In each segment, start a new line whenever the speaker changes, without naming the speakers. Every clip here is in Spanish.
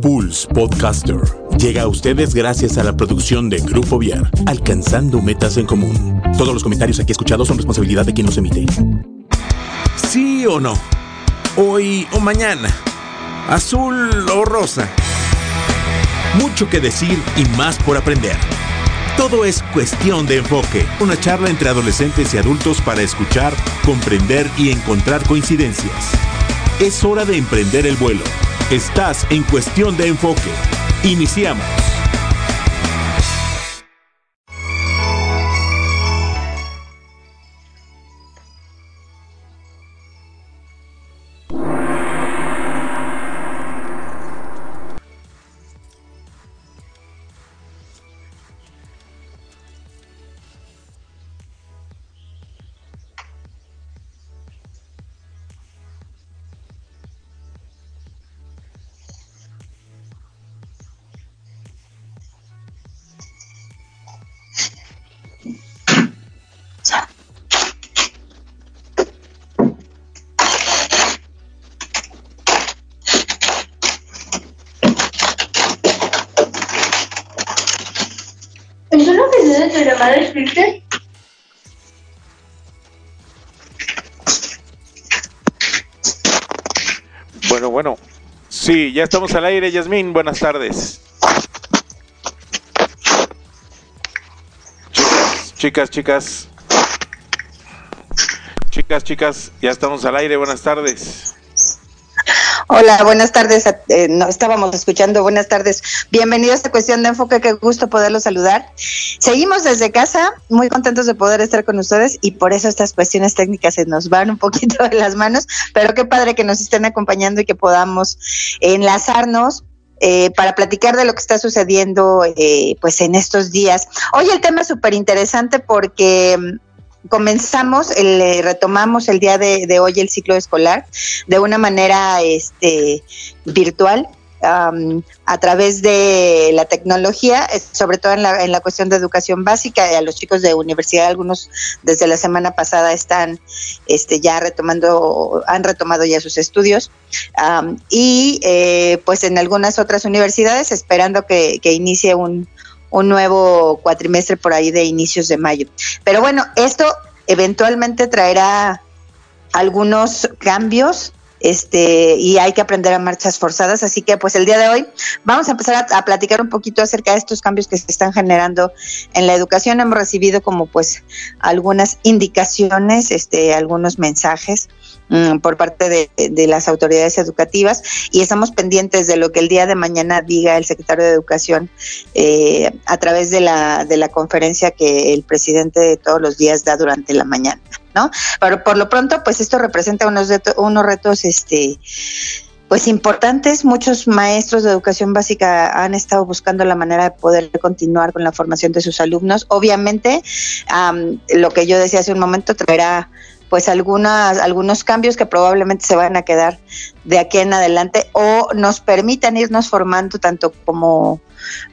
Pulse Podcaster llega a ustedes gracias a la producción de Grupo Viar, alcanzando metas en común. Todos los comentarios aquí escuchados son responsabilidad de quien los emite. ¿Sí o no? Hoy o mañana. Azul o rosa. Mucho que decir y más por aprender. Todo es cuestión de enfoque. Una charla entre adolescentes y adultos para escuchar, comprender y encontrar coincidencias. Es hora de emprender el vuelo. Estás en cuestión de enfoque. Iniciamos.
Sí, ya estamos al aire, Yasmín. Buenas tardes. Chicas, chicas. Chicas, chicas, ya estamos al aire. Buenas tardes.
Hola, buenas tardes. Eh, no, estábamos escuchando. Buenas tardes. Bienvenido a esta cuestión de enfoque. Qué gusto poderlos saludar. Seguimos desde casa, muy contentos de poder estar con ustedes y por eso estas cuestiones técnicas se nos van un poquito de las manos, pero qué padre que nos estén acompañando y que podamos enlazarnos eh, para platicar de lo que está sucediendo eh, pues en estos días. Hoy el tema es súper interesante porque comenzamos, el, eh, retomamos el día de, hoy el ciclo escolar de una manera este, virtual. a través de la tecnología, sobre todo en la, en la cuestión de educación básica, a los chicos de universidad, algunos desde la semana pasada están este, ya retomando, han retomado ya sus estudios, y eh, pues en algunas otras universidades esperando que inicie un, un nuevo cuatrimestre por ahí de inicios de mayo. Pero bueno, esto eventualmente traerá algunos cambios este y hay que aprender a marchas forzadas así que pues el día de hoy vamos a empezar a, platicar un poquito acerca de estos cambios que se están generando en la educación hemos recibido como pues algunas indicaciones este algunos mensajes Mm, por parte de, las autoridades educativas y estamos pendientes de lo que el día de mañana diga el secretario de Educación eh, a través de la, de la conferencia que el presidente todos los días da durante la mañana, ¿no? Pero por lo pronto, pues esto representa unos, retos, unos retos, este pues importantes. Muchos maestros de educación básica han estado buscando la manera de poder continuar con la formación de sus alumnos. Obviamente, lo que yo decía hace un momento traerá pues algunas, algunos cambios que probablemente se van a quedar de aquí en adelante o nos permitan irnos formando tanto como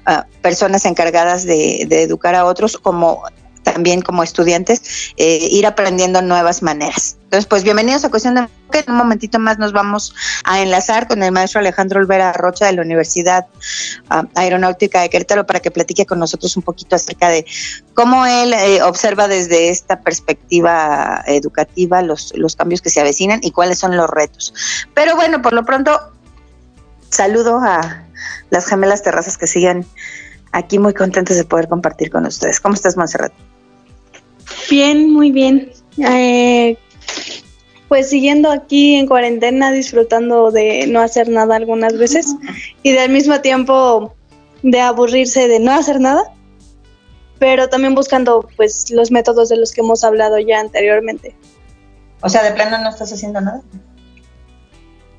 ah, personas encargadas de, de, educar a otros como también como estudiantes, eh, ir aprendiendo nuevas maneras. Entonces, pues bienvenidos a Cuestión de que En un momentito más nos vamos a enlazar con el maestro Alejandro Olvera Rocha de la Universidad ah, Aeronáutica de Querétaro para que platique con nosotros un poquito acerca de cómo él eh, observa desde esta perspectiva educativa los, los cambios que se avecinan y cuáles son los retos. Pero bueno, por lo pronto, saludo a las gemelas terrazas que siguen aquí muy contentos de poder compartir con ustedes. ¿Cómo estás, Monserrat?
Bien, muy bien. Eh, pues siguiendo aquí en cuarentena, disfrutando de no hacer nada algunas veces y del mismo tiempo de aburrirse de no hacer nada, pero también buscando pues los métodos de los que hemos hablado ya anteriormente.
O sea, de plano no estás haciendo nada.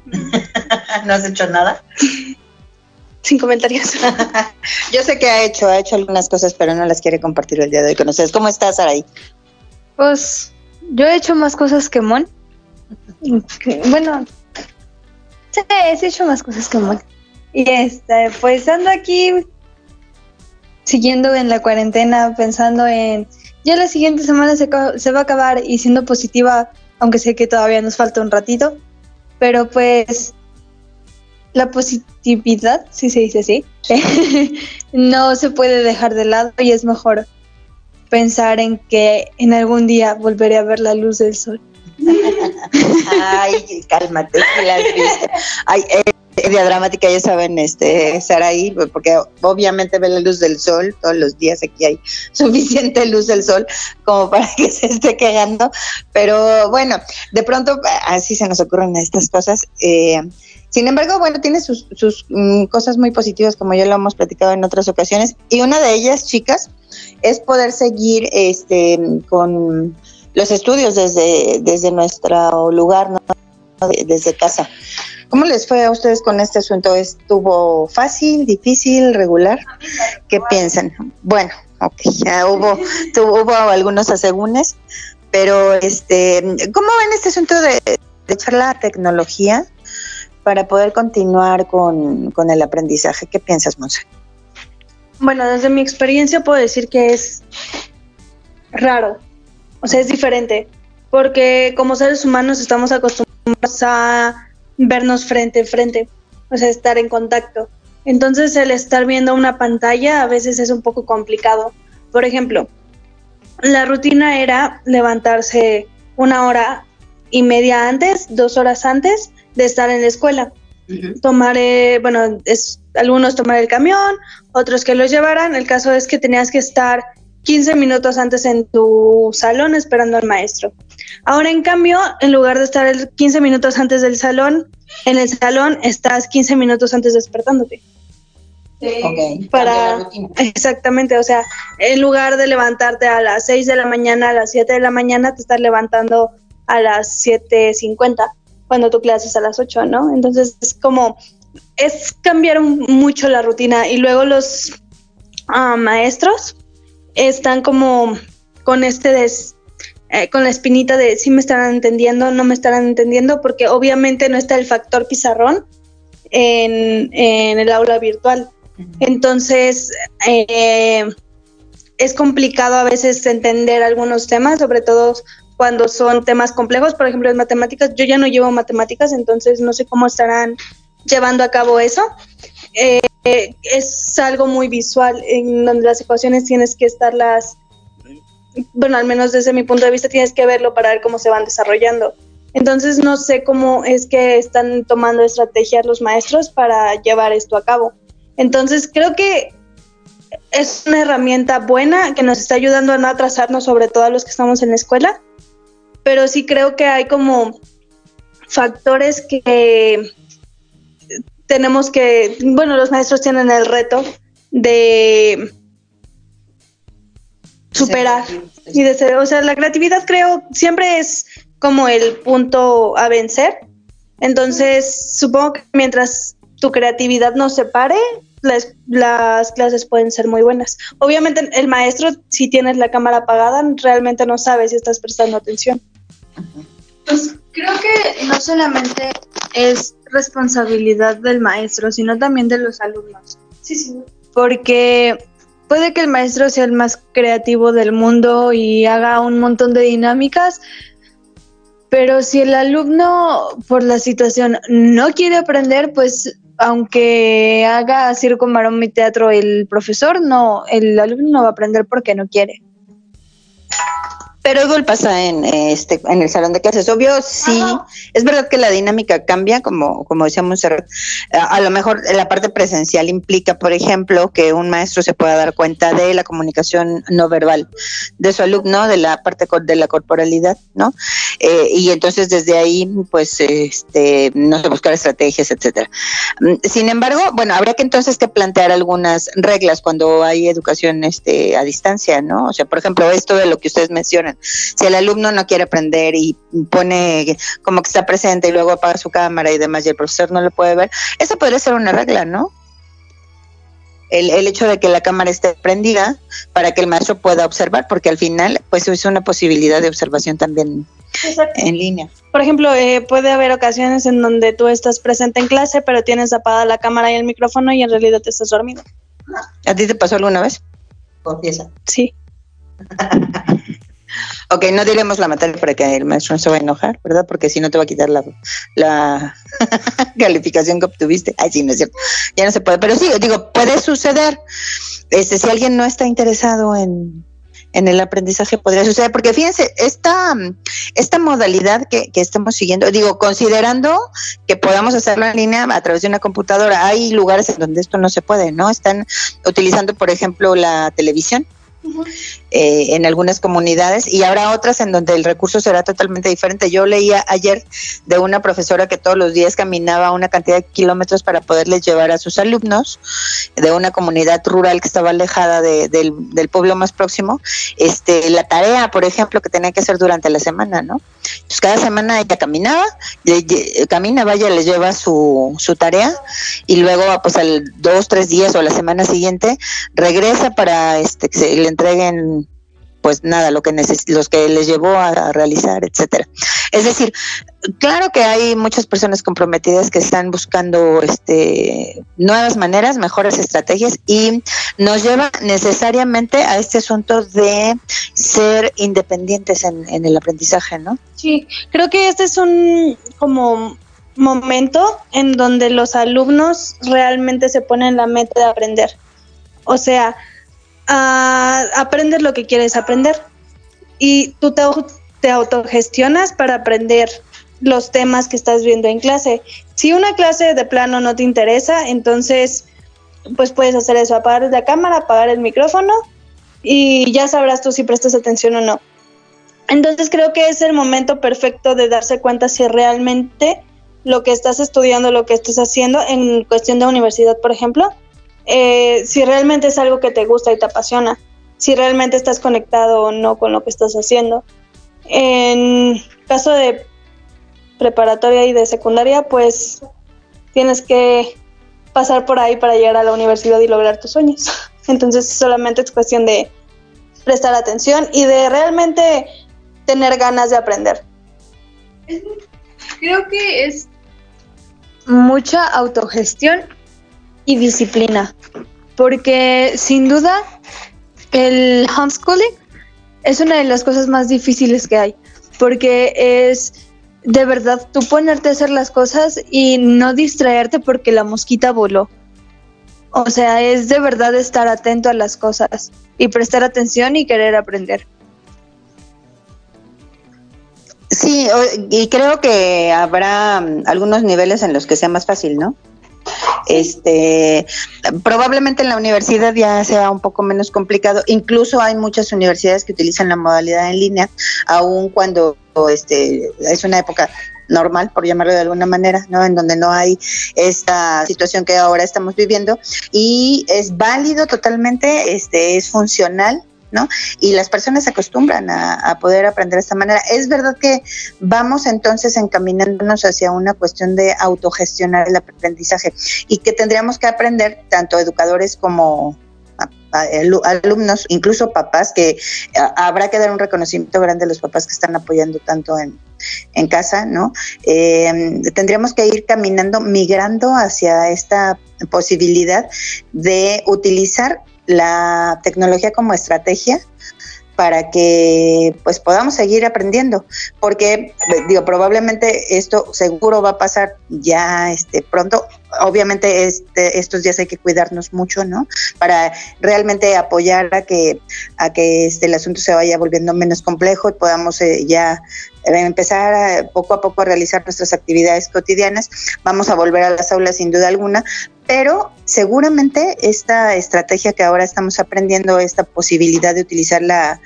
¿No has hecho nada?
Sin comentarios.
Yo sé que ha hecho, ha hecho algunas cosas, pero no las quiere compartir el día de hoy con ustedes. ¿Cómo estás, Araí?
Pues yo he hecho más cosas que Mon. Bueno, sí, he hecho más cosas que Mon. Y este, pues ando aquí siguiendo en la cuarentena, pensando en ya la siguiente semana se, se va a acabar y siendo positiva, aunque sé que todavía nos falta un ratito, pero pues la positividad, si se dice así, no se puede dejar de lado y es mejor pensar en que en algún día volveré a ver la luz del sol.
Ay, cálmate, la Ay, eh, dramática, ya saben, este, ahí, porque obviamente ve la luz del sol, todos los días aquí hay suficiente luz del sol como para que se esté quejando, pero bueno, de pronto así se nos ocurren estas cosas. Eh, sin embargo, bueno, tiene sus, sus mm, cosas muy positivas, como ya lo hemos platicado en otras ocasiones, y una de ellas, chicas, es poder seguir este, con los estudios desde, desde nuestro lugar, ¿no? desde casa. ¿Cómo les fue a ustedes con este asunto? ¿Estuvo fácil, difícil, regular? ¿Qué piensan? Bueno, ok, ya hubo, hubo algunos asegúnes, pero este, ¿cómo ven este asunto de, echar la tecnología para poder continuar con, con el aprendizaje? ¿Qué piensas, Monse?
Bueno, desde mi experiencia puedo decir que es raro, o sea, es diferente, porque como seres humanos estamos acostumbrados a vernos frente a frente, o sea, estar en contacto. Entonces el estar viendo una pantalla a veces es un poco complicado. Por ejemplo, la rutina era levantarse una hora y media antes, dos horas antes de estar en la escuela. Tomar, eh, bueno, es, algunos tomar el camión, otros que los llevaran. El caso es que tenías que estar 15 minutos antes en tu salón esperando al maestro. Ahora, en cambio, en lugar de estar 15 minutos antes del salón, en el salón estás 15 minutos antes despertándote.
Okay.
Para exactamente, o sea, en lugar de levantarte a las 6 de la mañana, a las 7 de la mañana, te estás levantando a las 7:50 cuando tu clase es a las 8, ¿no? Entonces es como, es cambiar mucho la rutina y luego los ah, maestros están como con este des, eh, con la espinita de si me estarán entendiendo, no me estarán entendiendo, porque obviamente no está el factor pizarrón en, en el aula virtual. Entonces, eh, es complicado a veces entender algunos temas, sobre todo cuando son temas complejos, por ejemplo, en matemáticas, yo ya no llevo matemáticas, entonces no sé cómo estarán llevando a cabo eso. Eh, es algo muy visual, en donde las ecuaciones tienes que estarlas, bueno, al menos desde mi punto de vista, tienes que verlo para ver cómo se van desarrollando. Entonces no sé cómo es que están tomando estrategias los maestros para llevar esto a cabo. Entonces creo que es una herramienta buena que nos está ayudando a no atrasarnos, sobre todo a los que estamos en la escuela, pero sí creo que hay como factores que tenemos que, bueno, los maestros tienen el reto de superar y de ser, o sea, la creatividad creo siempre es como el punto a vencer. Entonces, supongo que mientras tu creatividad no se pare, las, las, clases pueden ser muy buenas. Obviamente el maestro, si tienes la cámara apagada, realmente no sabe si estás prestando atención.
Pues creo que no solamente es responsabilidad del maestro, sino también de los alumnos.
Sí, sí.
Porque puede que el maestro sea el más creativo del mundo y haga un montón de dinámicas, pero si el alumno por la situación no quiere aprender, pues aunque haga circo, marón y teatro el profesor, no, el alumno no va a aprender porque no quiere.
Pero igual pasa en este en el salón de clases. Obvio, sí, es verdad que la dinámica cambia, como, como decíamos, a, a lo mejor la parte presencial implica, por ejemplo, que un maestro se pueda dar cuenta de la comunicación no verbal de su alumno, de la parte de la corporalidad, ¿no? Eh, y entonces desde ahí, pues, este, no sé, buscar estrategias, etcétera. Mm, sin embargo, bueno, habría que entonces que plantear algunas reglas cuando hay educación este, a distancia, ¿no? O sea, por ejemplo, esto de lo que ustedes mencionan, si el alumno no quiere aprender y pone como que está presente y luego apaga su cámara y demás y el profesor no lo puede ver, esa podría ser una regla, ¿no? El, el, hecho de que la cámara esté prendida para que el maestro pueda observar, porque al final, pues es una posibilidad de observación también en línea.
Por ejemplo, eh, puede haber ocasiones en donde tú estás presente en clase, pero tienes apagada la cámara y el micrófono y en realidad te estás dormido.
¿A ti te pasó alguna vez? Confiesa.
Sí.
Ok, no diremos la materia para que el maestro no se vaya a enojar, ¿verdad? Porque si no te va a quitar la, la calificación que obtuviste. Ay, sí, no es cierto. Ya no se puede. Pero sí, digo, puede suceder. Este, si alguien no está interesado en, en el aprendizaje podría suceder, porque fíjense, esta, esta modalidad que, que estamos siguiendo, digo, considerando que podamos hacerlo en línea a través de una computadora, hay lugares en donde esto no se puede, ¿no? Están utilizando, por ejemplo, la televisión eh, en algunas comunidades y habrá otras en donde el recurso será totalmente diferente. Yo leía ayer de una profesora que todos los días caminaba una cantidad de kilómetros para poderles llevar a sus alumnos de una comunidad rural que estaba alejada del, pueblo más próximo, este, la tarea, por ejemplo, que tenía que hacer durante la semana, ¿no? Pues cada semana ella caminaba, camina, vaya, les lleva su, su tarea y luego, pues al dos, tres días o la semana siguiente regresa para este, que se le entreguen pues nada, lo que los que les llevó a, realizar, etcétera. Es decir, claro que hay muchas personas comprometidas que están buscando este nuevas maneras, mejores estrategias y nos lleva necesariamente a este asunto de ser independientes en, en el aprendizaje, ¿no?
Sí, creo que este es un como momento en donde los alumnos realmente se ponen la meta de aprender. O sea, a aprender lo que quieres aprender. Y tú te, te autogestionas para aprender los temas que estás viendo en clase. Si una clase de plano no te interesa, entonces pues puedes hacer eso, apagar la cámara, apagar el micrófono y ya sabrás tú si prestas atención o no. Entonces creo que es el momento perfecto de darse cuenta si realmente lo que estás estudiando, lo que estás haciendo en cuestión de universidad, por ejemplo, eh, si realmente es algo que te gusta y te apasiona, si realmente estás conectado o no con lo que estás haciendo. En caso de preparatoria y de secundaria, pues tienes que pasar por ahí para llegar a la universidad y lograr tus sueños. Entonces solamente es cuestión de prestar atención y de realmente tener ganas de aprender.
Creo que es mucha autogestión y disciplina, porque sin duda el homeschooling es una de las cosas más difíciles que hay, porque es de verdad tú ponerte a hacer las cosas y no distraerte porque la mosquita voló. O sea, es de verdad estar atento a las cosas y prestar atención y querer aprender.
Sí, y creo que habrá mm, algunos niveles en los que sea más fácil, ¿no? Este, probablemente en la universidad ya sea un poco menos complicado. Incluso hay muchas universidades que utilizan la modalidad en línea, aun cuando este es una época normal, por llamarlo de alguna manera, ¿no? En donde no hay esta situación que ahora estamos viviendo y es válido totalmente, este, es funcional ¿no? Y las personas se acostumbran a, poder aprender de esta manera. Es verdad que vamos entonces encaminándonos hacia una cuestión de autogestionar el aprendizaje y que tendríamos que aprender, tanto educadores como alumnos, incluso papás, que habrá que dar un reconocimiento grande a los papás que están apoyando tanto en, en casa, ¿no? Eh, tendríamos que ir caminando, migrando hacia esta posibilidad de utilizar la tecnología como estrategia para que pues podamos seguir aprendiendo porque digo probablemente esto seguro va a pasar ya este pronto. Obviamente este, estos días hay que cuidarnos mucho no para realmente apoyar a que a que este el asunto se vaya volviendo menos complejo y podamos eh, ya empezar poco a poco a realizar nuestras actividades cotidianas vamos a volver a las aulas sin duda alguna pero seguramente esta estrategia que ahora estamos aprendiendo, esta posibilidad de utilizar la,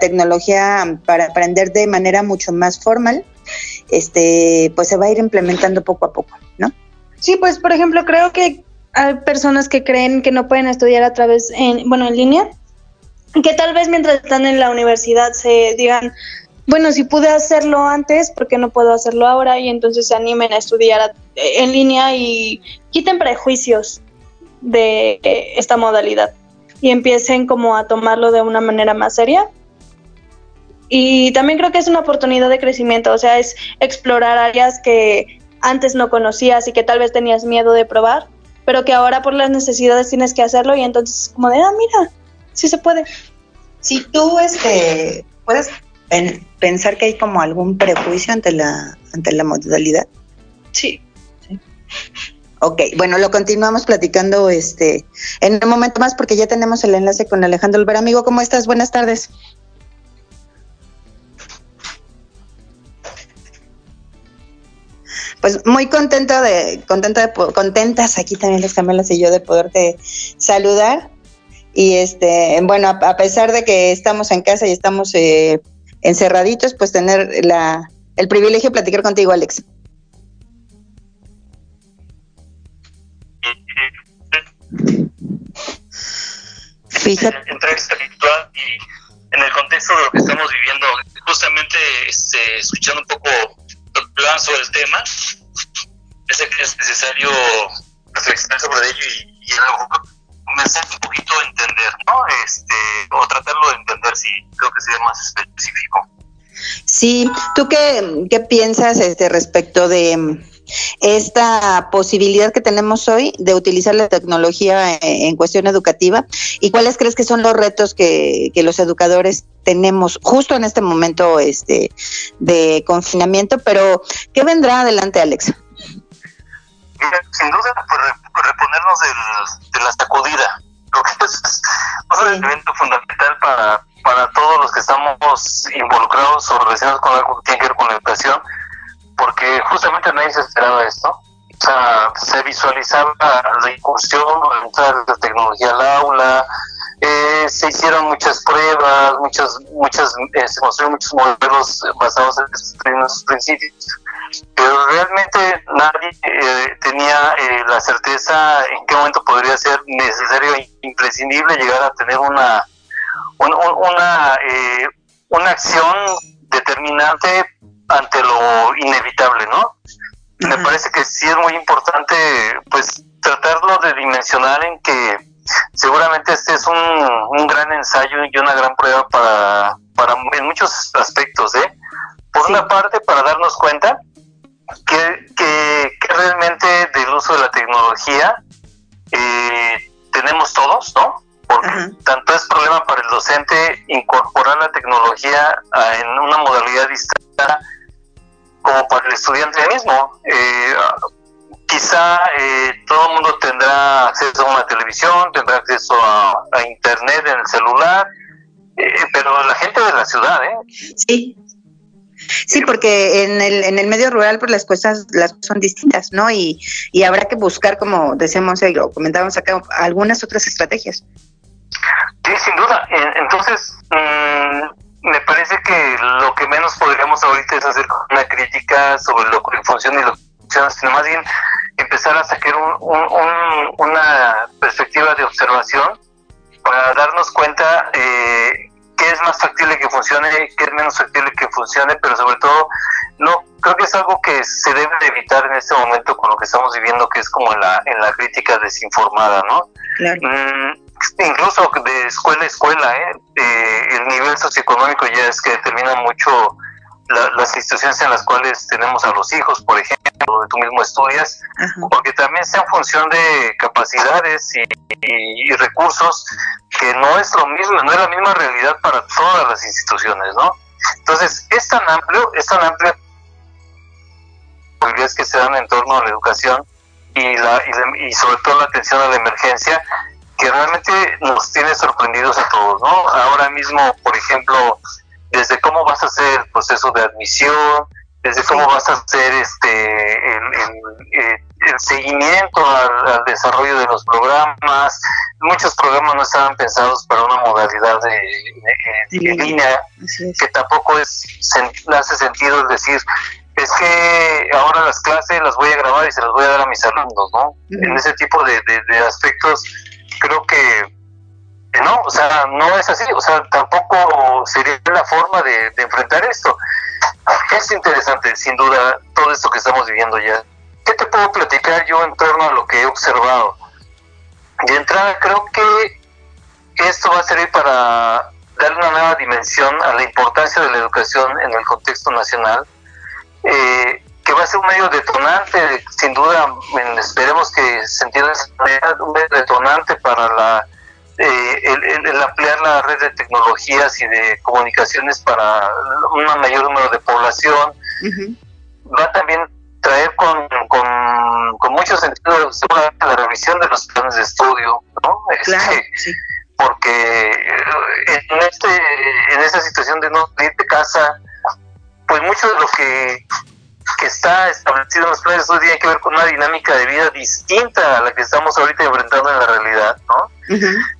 tecnología para aprender de manera mucho más formal, este, pues se va a ir implementando poco a poco, ¿no?
Sí, pues por ejemplo, creo que hay personas que creen que no pueden estudiar a través, en, bueno, en línea, que tal vez mientras están en la universidad se digan, bueno, si pude hacerlo antes, ¿por qué no puedo hacerlo ahora? Y entonces se animen a estudiar en línea y quiten prejuicios de esta modalidad y empiecen como a tomarlo de una manera más seria. Y también creo que es una oportunidad de crecimiento, o sea, es explorar áreas que antes no conocías y que tal vez tenías miedo de probar, pero que ahora por las necesidades tienes que hacerlo y entonces como de, ah, mira, sí se puede.
Si tú este, puedes pensar que hay como algún prejuicio ante la, ante la modalidad.
Sí.
Ok, bueno, lo continuamos platicando este en un momento más porque ya tenemos el enlace con Alejandro Olvera. Amigo, ¿cómo estás? Buenas tardes. Pues muy contento de, contenta de, contentas aquí también las Camelas y yo de poderte saludar. Y este, bueno, a, pesar de que estamos en casa y estamos eh, encerraditos, pues tener la, el privilegio de platicar contigo, Alex.
Fíjate. Entrevista virtual y en el contexto de lo que estamos viviendo, justamente este, escuchando un poco lo sobre el tema, es necesario reflexionar sobre ello y, y comenzar un poquito entender, ¿no? Este, o tratarlo de entender si creo que sea más específico.
Sí, ¿tú qué, qué piensas este, respecto de esta posibilidad que tenemos hoy de utilizar la tecnología en, cuestión educativa y cuáles crees que son los retos que, los educadores tenemos justo en este momento este de confinamiento, pero ¿qué vendrá adelante, Alex?
sin duda, por, reponernos de la sacudida. Creo que es un elemento fundamental para, para todos los que estamos involucrados o relacionados con algo que tiene que ver con la educación porque justamente nadie se esperaba esto. O sea, se visualizaba la incursión, la tecnología al aula, eh, se hicieron muchas pruebas, muchas, muchas, eh, se construyeron muchos modelos basados en esos principios, pero realmente nadie eh, tenía la certeza en qué momento podría ser necesario e imprescindible llegar a tener una, una, una acción determinante ante lo inevitable, ¿no? Me parece que sí es muy importante, pues, tratarlo de dimensionar en que seguramente este es un, un gran ensayo y una gran prueba para, para en muchos aspectos, ¿eh? Por una parte, para darnos cuenta que, que, realmente del uso de la tecnología eh, tenemos todos, ¿no? Porque tanto es problema para el docente incorporar la tecnología en una modalidad distinta como para el estudiante mismo. Eh, quizá eh, todo el mundo tendrá acceso a una televisión, tendrá acceso a, internet en el celular, eh, pero la gente de la ciudad, ¿eh?
Sí. Sí, porque en el, en el medio rural pues las cosas las son distintas, ¿no? Y, y habrá que buscar, como decíamos y lo comentábamos acá, algunas otras estrategias.
Sí, sin duda. Entonces, mmm, me parece que lo que menos podríamos ahorita es hacer una crítica sobre lo que funciona y lo que funciona, sino más bien empezar a sacar una perspectiva de observación para darnos cuenta eh, qué es más factible que funcione, qué es menos factible que funcione, pero sobre todo, no creo que es algo que se debe evitar en este momento con lo que estamos viviendo, que es como en la, en la crítica desinformada, ¿no? Claro. Mm, incluso de escuela a escuela, ¿eh? ¿eh? el nivel socioeconómico ya es que determina mucho las instituciones en las cuales tenemos a los hijos, por ejemplo, donde tú mismo estudias, porque también sea en función de capacidades y, recursos, que no es lo mismo, no es la misma realidad para todas las instituciones, ¿no? Entonces, es tan amplio, es tan amplio posibilidades que se dan en torno a la educación y, la, y sobre todo la atención a la emergencia, que realmente nos tiene sorprendidos a todos, ¿no? Ahora mismo, por ejemplo, desde cómo vas a hacer el proceso de admisión, desde cómo vas a hacer este el, seguimiento al, desarrollo de los programas. Muchos programas no estaban pensados para una modalidad de, línea, que tampoco es hace sentido decir es que ahora las clases las voy a grabar y se las voy a dar a mis alumnos, ¿no? En ese tipo de, de aspectos creo que no, o sea, no es así, o sea, tampoco sería la forma de, enfrentar esto. Es interesante, sin duda, todo esto que estamos viviendo ya. ¿Qué te puedo platicar yo en torno a lo que he observado? De entrada, creo que esto va a servir para darle una nueva dimensión a la importancia de la educación en el contexto nacional. Eh, que va a ser un medio detonante, sin duda, esperemos que se entienda un medio detonante para la eh, el, ampliar la red de tecnologías y de comunicaciones para un mayor número de población, va también traer con, con, mucho sentido seguramente la revisión de los planes de estudio, ¿no? Este, porque eh, en, este, en esta situación de no ir de casa, pues mucho de lo que, que está establecido en los planes estudio tiene que ver con una dinámica de vida distinta a la que estamos ahorita enfrentando en la realidad, ¿no?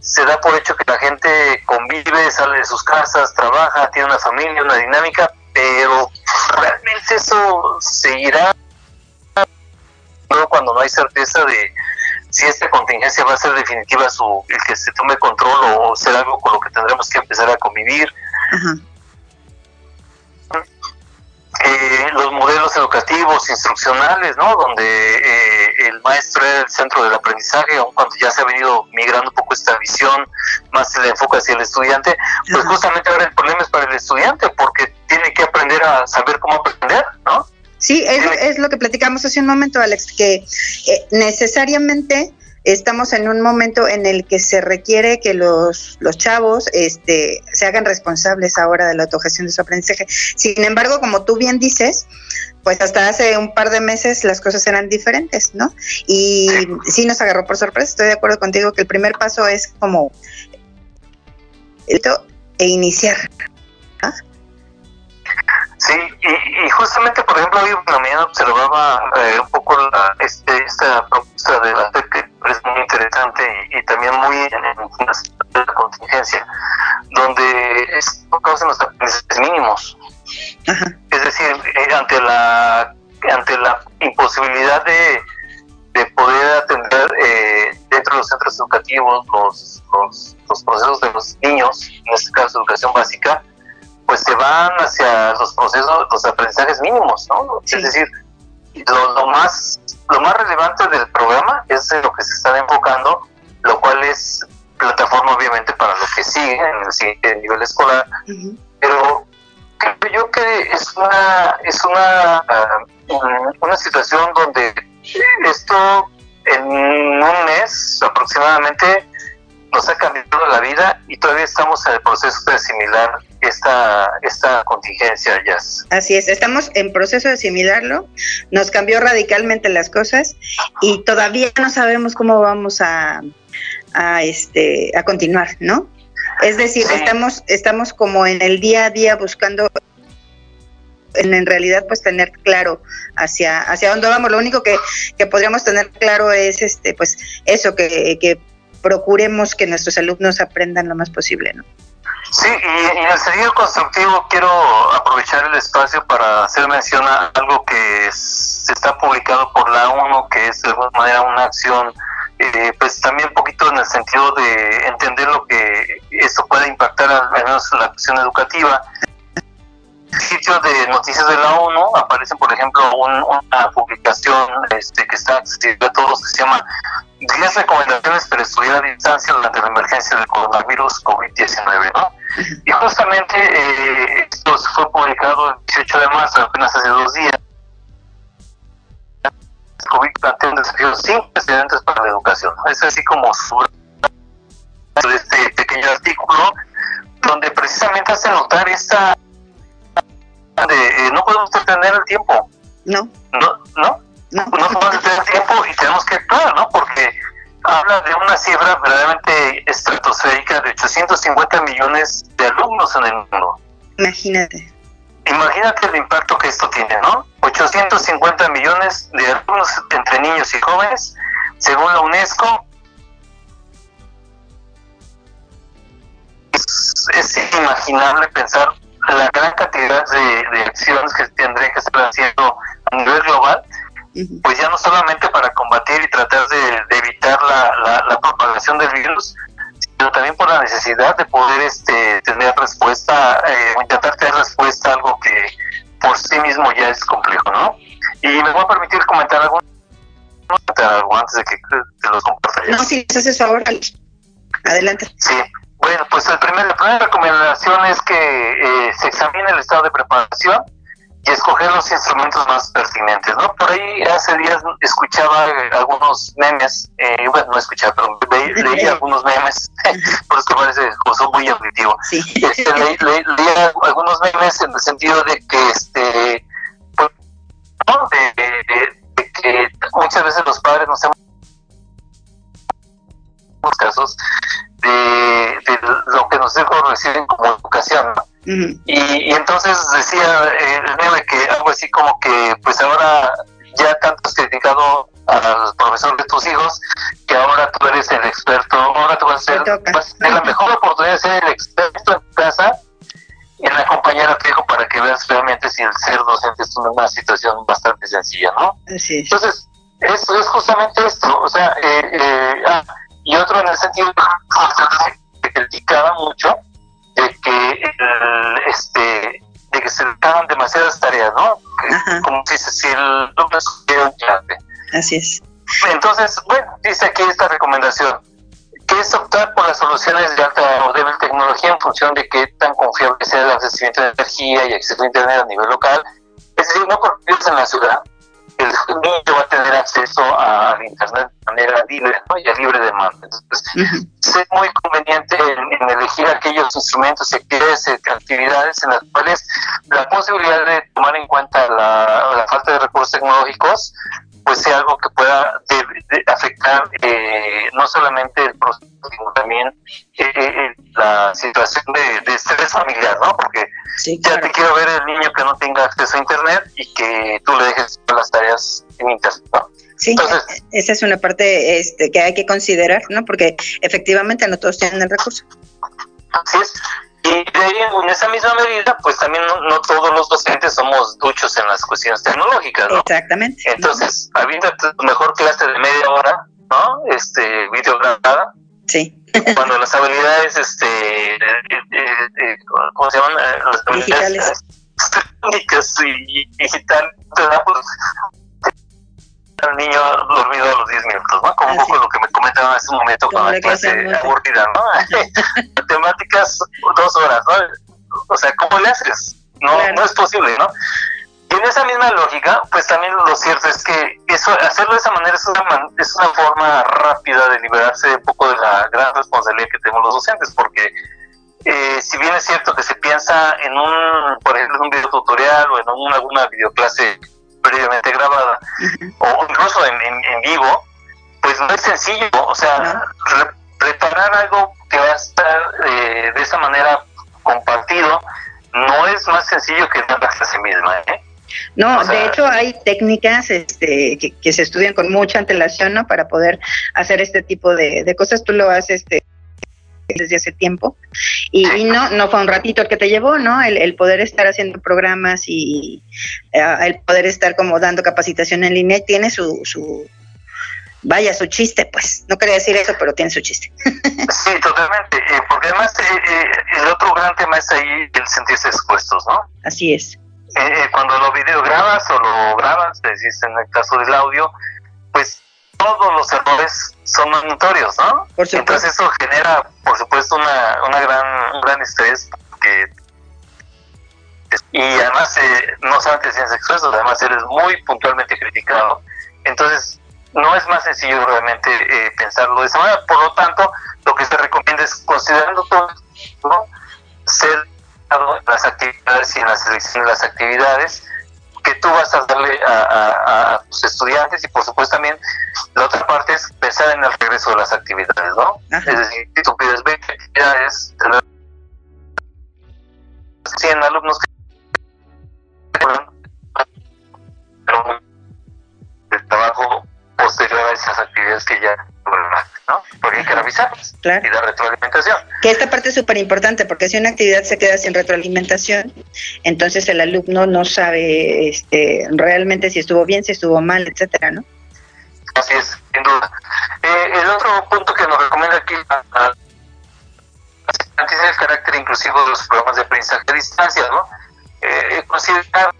Se da por hecho que la gente convive, sale de sus casas, trabaja, tiene una familia, una dinámica, pero realmente eso seguirá cuando no hay certeza de si esta contingencia va a ser definitiva su el que se tome control o será algo con lo que tendremos que empezar a convivir. Eh, los modelos educativos, instruccionales, ¿no? Donde eh, el maestro es el centro del aprendizaje, aun cuando ya se ha venido migrando un poco esta visión, más se le enfoca hacia el estudiante, pues justamente ahora el problema es para el estudiante, porque tiene que aprender a saber cómo aprender, ¿no?
Sí, es, es lo que platicamos hace un momento, Alex, que eh, necesariamente estamos en un momento en el que se requiere que los, los chavos este, se hagan responsables ahora de la autogestión de su aprendizaje. Sin embargo, como tú bien dices, pues hasta hace un par de meses las cosas eran diferentes, ¿no? Y sí nos agarró por sorpresa, estoy de acuerdo contigo que el primer paso es como esto e iniciar.
Sí, y, justamente, por ejemplo, hoy en la mañana observaba eh, un poco la, este, esta propuesta de la FED que parece muy interesante y, también muy en, la contingencia, donde esto causa los aprendizajes mínimos. Es decir, eh, ante la ante la imposibilidad de, de poder atender eh, dentro de los centros educativos los, los, los procesos de los niños, en este caso educación básica, pues se van hacia los procesos, los aprendizajes mínimos, ¿no? Es decir, lo, más lo más relevante del programa es lo que se está enfocando, lo cual es plataforma obviamente para lo que sigue en el siguiente nivel escolar, pero creo yo que es una es una uh, una situación donde esto en un mes aproximadamente nos ha cambiado la vida y todavía estamos en el proceso de asimilar esta, esta contingencia, ya
Así es, estamos en proceso de asimilarlo, nos cambió radicalmente las cosas y todavía no sabemos cómo vamos a, a, este, a continuar, ¿no? Es decir, estamos, estamos como en el día a día buscando en, en, realidad pues tener claro hacia hacia dónde vamos lo único que, que podríamos tener claro es este pues eso que, que procuremos que nuestros alumnos aprendan lo más posible, ¿no?
Sí, y, en el sentido constructivo quiero aprovechar el espacio para hacer mención a algo que se está publicado por la ONU, que es de alguna manera una acción, eh, pues también un poquito en el sentido de entender lo que esto puede impactar al menos en la acción educativa sitios de noticias de la ONU aparece, por ejemplo, una publicación este, que está accesible a todos que se llama 10 recomendaciones para estudiar a distancia durante la emergencia del coronavirus COVID-19. ¿no? Y justamente eh, esto fue publicado el 18 de marzo, apenas hace dos días. COVID plantea un desafío sin precedentes para la educación. Es así como su este pequeño artículo donde precisamente hace notar esta eh, no podemos detener el tiempo.
No.
No, no. No, podemos detener el tiempo y tenemos que actuar, ¿no? Porque habla de una cifra verdaderamente estratosférica de 850 millones de alumnos en el mundo.
Imagínate.
Imagínate el impacto que esto tiene, ¿no? 850 millones de alumnos entre niños y jóvenes, según la UNESCO. Es, es inimaginable pensar la gran cantidad de, acciones que tendrían que estar haciendo a nivel global, pues ya no solamente para combatir y tratar de, evitar la, propagación del virus, sino también por la necesidad de poder este, tener respuesta, eh, intentar tener respuesta a algo que por sí mismo ya es complejo, ¿no? Y me voy a permitir comentar algo, antes de que te los comparta.
No, si haces favor, adelante.
Sí, bueno, pues el primer, la primera recomendación es que eh, se examine el estado de preparación y escoger los instrumentos más pertinentes, ¿no? Por ahí hace días escuchaba algunos memes, eh, bueno, no escuchaba, pero leí, algunos memes, por eso parece son muy auditivo. Este, leí, algunos memes en el sentido de que, este, pues, de, que muchas veces los padres nos hemos y, entonces decía meme que algo así como que pues ahora ya tanto has criticado al profesor de tus hijos que ahora tú eres el experto, ahora tú vas a ser, la mejor oportunidad de ser el experto en tu casa en acompañar a tu hijo para que veas realmente si el ser docente es una situación bastante sencilla, ¿no? Entonces, es, es justamente esto, o sea, eh, eh, ah, y otro en el sentido que
Así es.
Entonces, bueno, dice aquí esta recomendación, que es optar por las soluciones de alta o débil tecnología en función de qué tan confiable sea el abastecimiento de energía y acceso a Internet a nivel local. Es decir, no porque en la ciudad, el niño va a tener acceso al Internet de manera libre ¿no? y a libre demanda. Entonces, es muy conveniente en, elegir aquellos instrumentos y actividades en las cuales la posibilidad de tomar en cuenta la, falta de recursos tecnológicos pues sea algo que pueda afectar eh, no solamente el proceso, sino también eh, eh, la situación de, estrés familiar, ¿no? Porque ya te quiero ver el niño que no tenga acceso a Internet y que tú le dejes las tareas en Internet,
Sí, esa es una parte este, que hay que considerar, ¿no? Porque efectivamente no todos tienen el recurso.
Así es. Y en esa misma medida, pues también no, todos los docentes somos duchos en las cuestiones tecnológicas, ¿no?
Exactamente.
Entonces, habiendo mejor clase de media hora, ¿no? Este, videograbada.
Sí.
Cuando las habilidades, este, eh, eh, eh, ¿cómo se llaman? Las habilidades digitales. técnicas y digital, pues, al niño dormido a los 10 minutos, ¿no? Como un poco lo que me comentaban hace un momento con la clase aburrida, ¿no? Matemáticas, dos horas, ¿no? O sea, ¿cómo le haces? No, no es posible, ¿no? Y en esa misma lógica, pues también lo cierto es que eso, hacerlo de esa manera es una, es una forma rápida de liberarse un poco de la gran responsabilidad que tenemos los docentes, porque eh, si bien es cierto que se piensa en un, por ejemplo, en un video tutorial o en una, alguna videoclase previamente grabada o incluso en, en, vivo, pues no es sencillo, o sea, preparar algo que va a estar eh, de esa manera compartido no es más sencillo que una clase misma, ¿eh?
No, de hecho hay técnicas este, que, se estudian con mucha antelación, ¿no? Para poder hacer este tipo de, de cosas. Tú lo haces este, desde hace tiempo. Y, no, no fue un ratito el que te llevó, ¿no? El, poder estar haciendo programas y eh, el poder estar como dando capacitación en línea tiene su, su, vaya, su chiste, pues. No quería decir eso, pero tiene su chiste.
Sí, totalmente. Eh, porque además eh, el otro gran tema es ahí el sentirse expuestos, ¿no?
Así es.
cuando lo videograbas o lo grabas, decís en el caso del audio, pues todos los errores son notorios, ¿no? Entonces eso genera, por supuesto, una, una gran, un gran estrés que y además eh, no solamente tienes expuesto, además eres muy puntualmente criticado. Entonces no es más sencillo realmente eh, pensarlo de esa manera. Por lo tanto, lo que se recomienda es considerando todo, ¿no? ser las actividades y en la selección de las actividades que tú vas a darle a, tus estudiantes y por supuesto también la otra parte es pensar en el regreso de las actividades, ¿no? Es decir, si tú pides 20 actividades, 100 alumnos que pero el trabajo posterior a esas actividades que ya ¿no? Porque hay que revisarlas y dar retroalimentación.
Que esta parte es súper importante, porque si una actividad se queda sin retroalimentación, entonces el alumno no sabe este, realmente si estuvo bien, si estuvo mal, etcétera, ¿no?
Así es, sin duda. Eh, el otro punto que nos recomienda aquí es el carácter inclusivo de los programas de aprendizaje a distancia, ¿no? Eh, considerar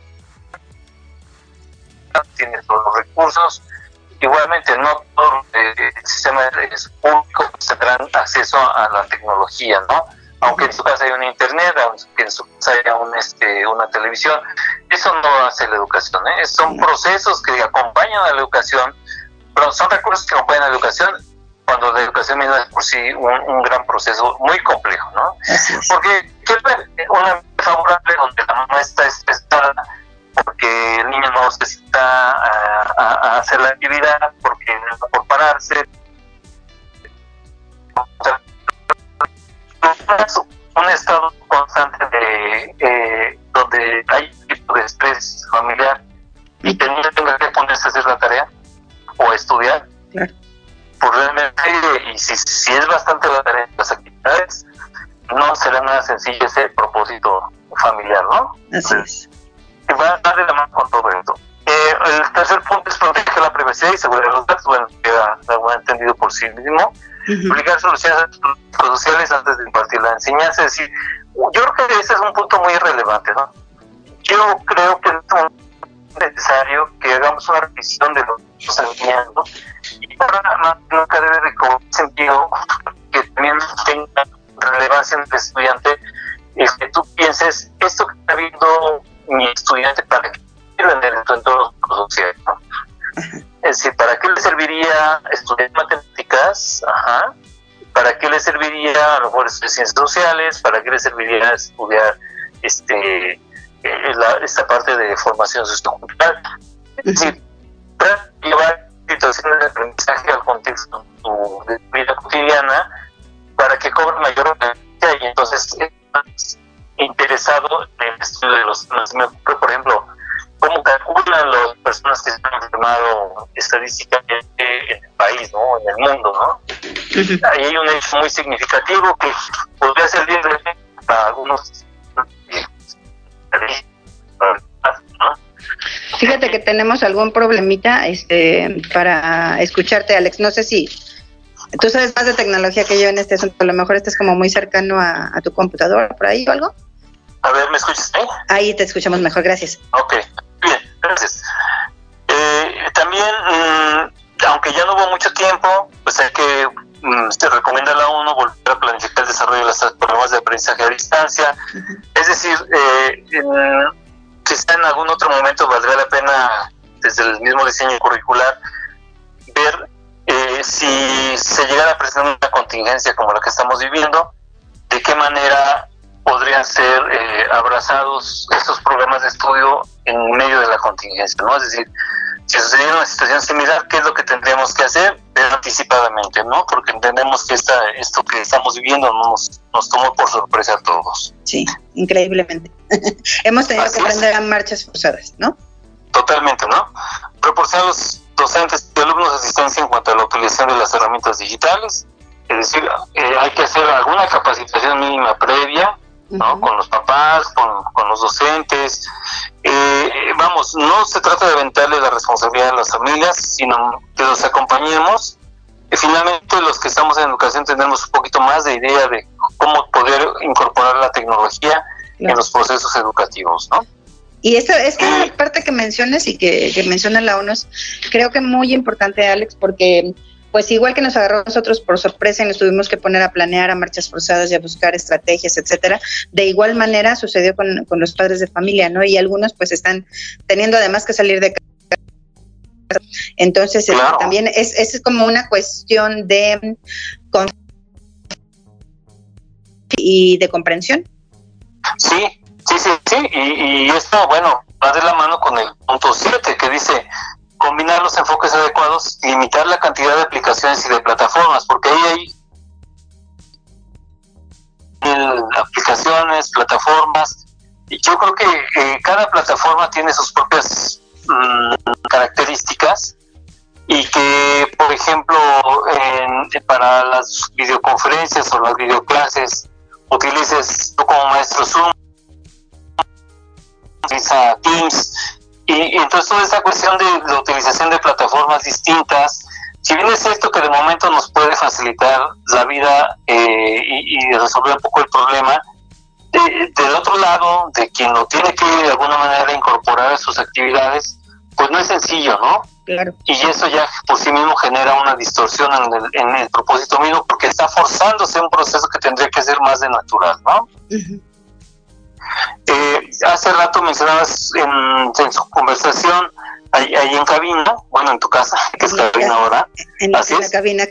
tiene todos los recursos, Igualmente, no todo el sistema público tendrán acceso a la tecnología, ¿no? Aunque en su casa haya un internet, aunque en su casa haya un, este, una televisión. Es eso no hace la educación, ¿eh? son procesos que acompañan a la educación, pero son recursos que acompañan a la educación cuando la educación misma es por sí un, gran proceso muy complejo, ¿no? Porque una favorable donde la mamá está estresada porque el niño no necesita a, hacer la actividad, porque no por pararse. un estado constante de eh, donde hay un tipo de estrés familiar y que el niño tenga que ponerse a hacer la tarea o estudiar. Claro. Pues realmente, y si, si es bastante la tarea las actividades, no será nada sencillo ese propósito familiar, ¿no?
Así es.
Y va a darle la mano con todo esto. Eh, el tercer punto es proteger la privacidad y seguridad de los datos, bueno, queda entendido por sí mismo. Publicar soluciones sociales antes de impartir la enseñanza, es decir, yo creo que ese es un punto muy relevante, ¿no? Yo creo que es necesario que hagamos una revisión de lo que estamos enseñando y ahora nunca debe de sentido que también tenga relevancia en el estudiante es que tú pienses esto que está viendo mi estudiante para qué sirve en el entorno social ¿no? es decir para qué le serviría estudiar matemáticas Ajá. para qué le serviría a lo mejor ciencias sociales para qué le serviría estudiar este eh, esta parte de formación sociocultural es decir llevar situaciones de aprendizaje al contexto de tu vida cotidiana para que cobre mayor y entonces es interesado en el estudio de los por ejemplo, cómo calculan las personas que se han enfermado estadísticamente en el país, ¿no? en el mundo, ¿no? Ahí hay un hecho muy significativo que podría servir para algunos
Fíjate que tenemos algún problemita este para escucharte, Alex. No sé si Tú sabes más de tecnología que yo en este asunto. A lo mejor estás como muy cercano a, tu computador por ahí o algo.
A ver, ¿me escuchas ahí?
Ahí te escuchamos mejor, gracias.
Ok, bien, gracias. Eh, también, mm, aunque ya no hubo mucho tiempo, pues hay que, mm, se recomienda a la ONU volver a planificar el desarrollo de los programas de aprendizaje a distancia. Es decir, eh, quizá en algún otro momento valdría la pena, desde el mismo diseño curricular, ver eh, si se llegara a presentar una contingencia como la que estamos viviendo, de qué manera podrían ser eh, abrazados estos programas de estudio en medio de la contingencia, ¿no? Es decir, si sucediera una situación similar, ¿qué es lo que tendríamos que hacer? anticipadamente, ¿no? Porque entendemos que esta, esto que estamos viviendo nos, nos tomó por sorpresa a todos.
Sí, increíblemente. Hemos tenido que aprender a marchas forzadas, ¿no?
Totalmente, ¿no? Proporcionar los docentes y alumnos asistencia en cuanto a la utilización de las herramientas digitales, es decir, eh, hay que hacer alguna capacitación mínima previa, ¿no? Con los papás, con, los docentes. Eh, vamos, no se trata de aventarle la responsabilidad a las familias, sino que los acompañemos. Y finalmente, los que estamos en educación tenemos un poquito más de idea de cómo poder incorporar la tecnología en los procesos educativos, ¿no?
Y esta, esta parte que mencionas y que, menciona la ONU es creo que muy importante, Alex, porque pues igual que nos agarró a nosotros por sorpresa y nos tuvimos que poner a planear a marchas forzadas y a buscar estrategias, etcétera, de igual manera sucedió con, los padres de familia, ¿no? Y algunos pues están teniendo además que salir de casa. Entonces, este, también es, es como una cuestión de y de comprensión.
Sí, Sí, sí, sí, y, esto, bueno, va de la mano con el punto 7 que dice combinar los enfoques adecuados, limitar la cantidad de aplicaciones y de plataformas, porque ahí hay aplicaciones, plataformas, y yo creo que cada plataforma tiene sus propias mm, características y que, por ejemplo, para las videoconferencias o las videoclases, utilices tú como maestro Zoom utiliza Teams, y, entonces toda esta cuestión de la utilización de plataformas distintas, si bien es cierto que de momento nos puede facilitar la vida eh, y, resolver un poco el problema, del otro lado, de quien lo tiene que de alguna manera incorporar a sus actividades, pues no es sencillo, ¿no?
Claro.
Y eso ya por sí mismo genera una distorsión en el, en el propósito mismo, porque está forzándose un proceso que tendría que ser más de natural, ¿no? Eh, hace rato mencionabas en, su conversación ahí, en cabina, bueno, en tu casa, que es cabina ahora.
En, la cabina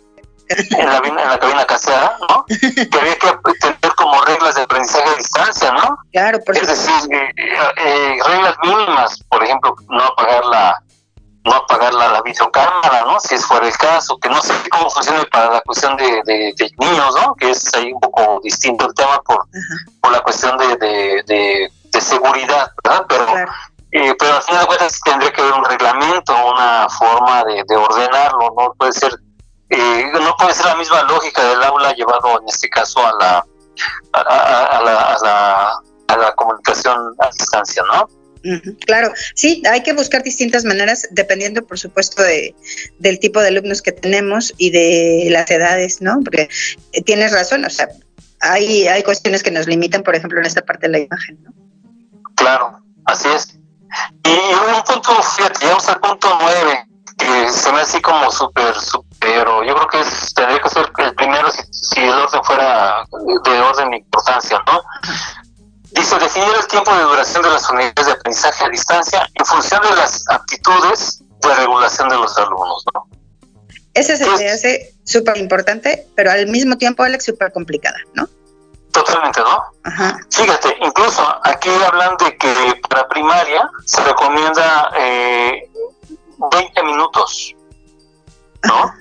en la, en la cabina casera, ¿no? que había que tener como reglas de aprendizaje a distancia, ¿no?
Claro, por
Es decir, eh, eh, reglas mínimas, por ejemplo, no apagar la no apagar la, la videocámara, ¿no? Si es fuera el caso, que no sé cómo funciona para la cuestión de, de, niños, ¿no? Que es ahí un poco distinto el tema por, por la cuestión de, de, de seguridad, ¿verdad? Pero, eh, pero al final de cuentas tendría que haber un reglamento, una forma de, de ordenarlo, ¿no? Puede ser eh, no puede ser la misma lógica del aula llevado en este caso a la a, la, a, la, a la comunicación a distancia, ¿no?
Claro, sí, hay que buscar distintas maneras, dependiendo, por supuesto, de, del tipo de alumnos que tenemos y de las edades, ¿no? Porque eh, tienes razón, o sea, hay, hay cuestiones que nos limitan, por ejemplo, en esta parte de la imagen, ¿no?
Claro, así es. Y un punto, fíjate, llegamos al punto nueve, que se me así como súper, pero yo creo que es, tendría que ser el primero si, el orden fuera de orden de importancia, ¿no? Dice, definir el tiempo de duración de las unidades de aprendizaje a distancia en función de las aptitudes de regulación de los alumnos, ¿no?
Ese se me hace súper importante, pero al mismo tiempo, Alex, súper complicada, ¿no?
Totalmente, ¿no? Ajá. Fíjate, incluso aquí hablan de que para primaria se recomienda eh, 20 minutos, ¿no?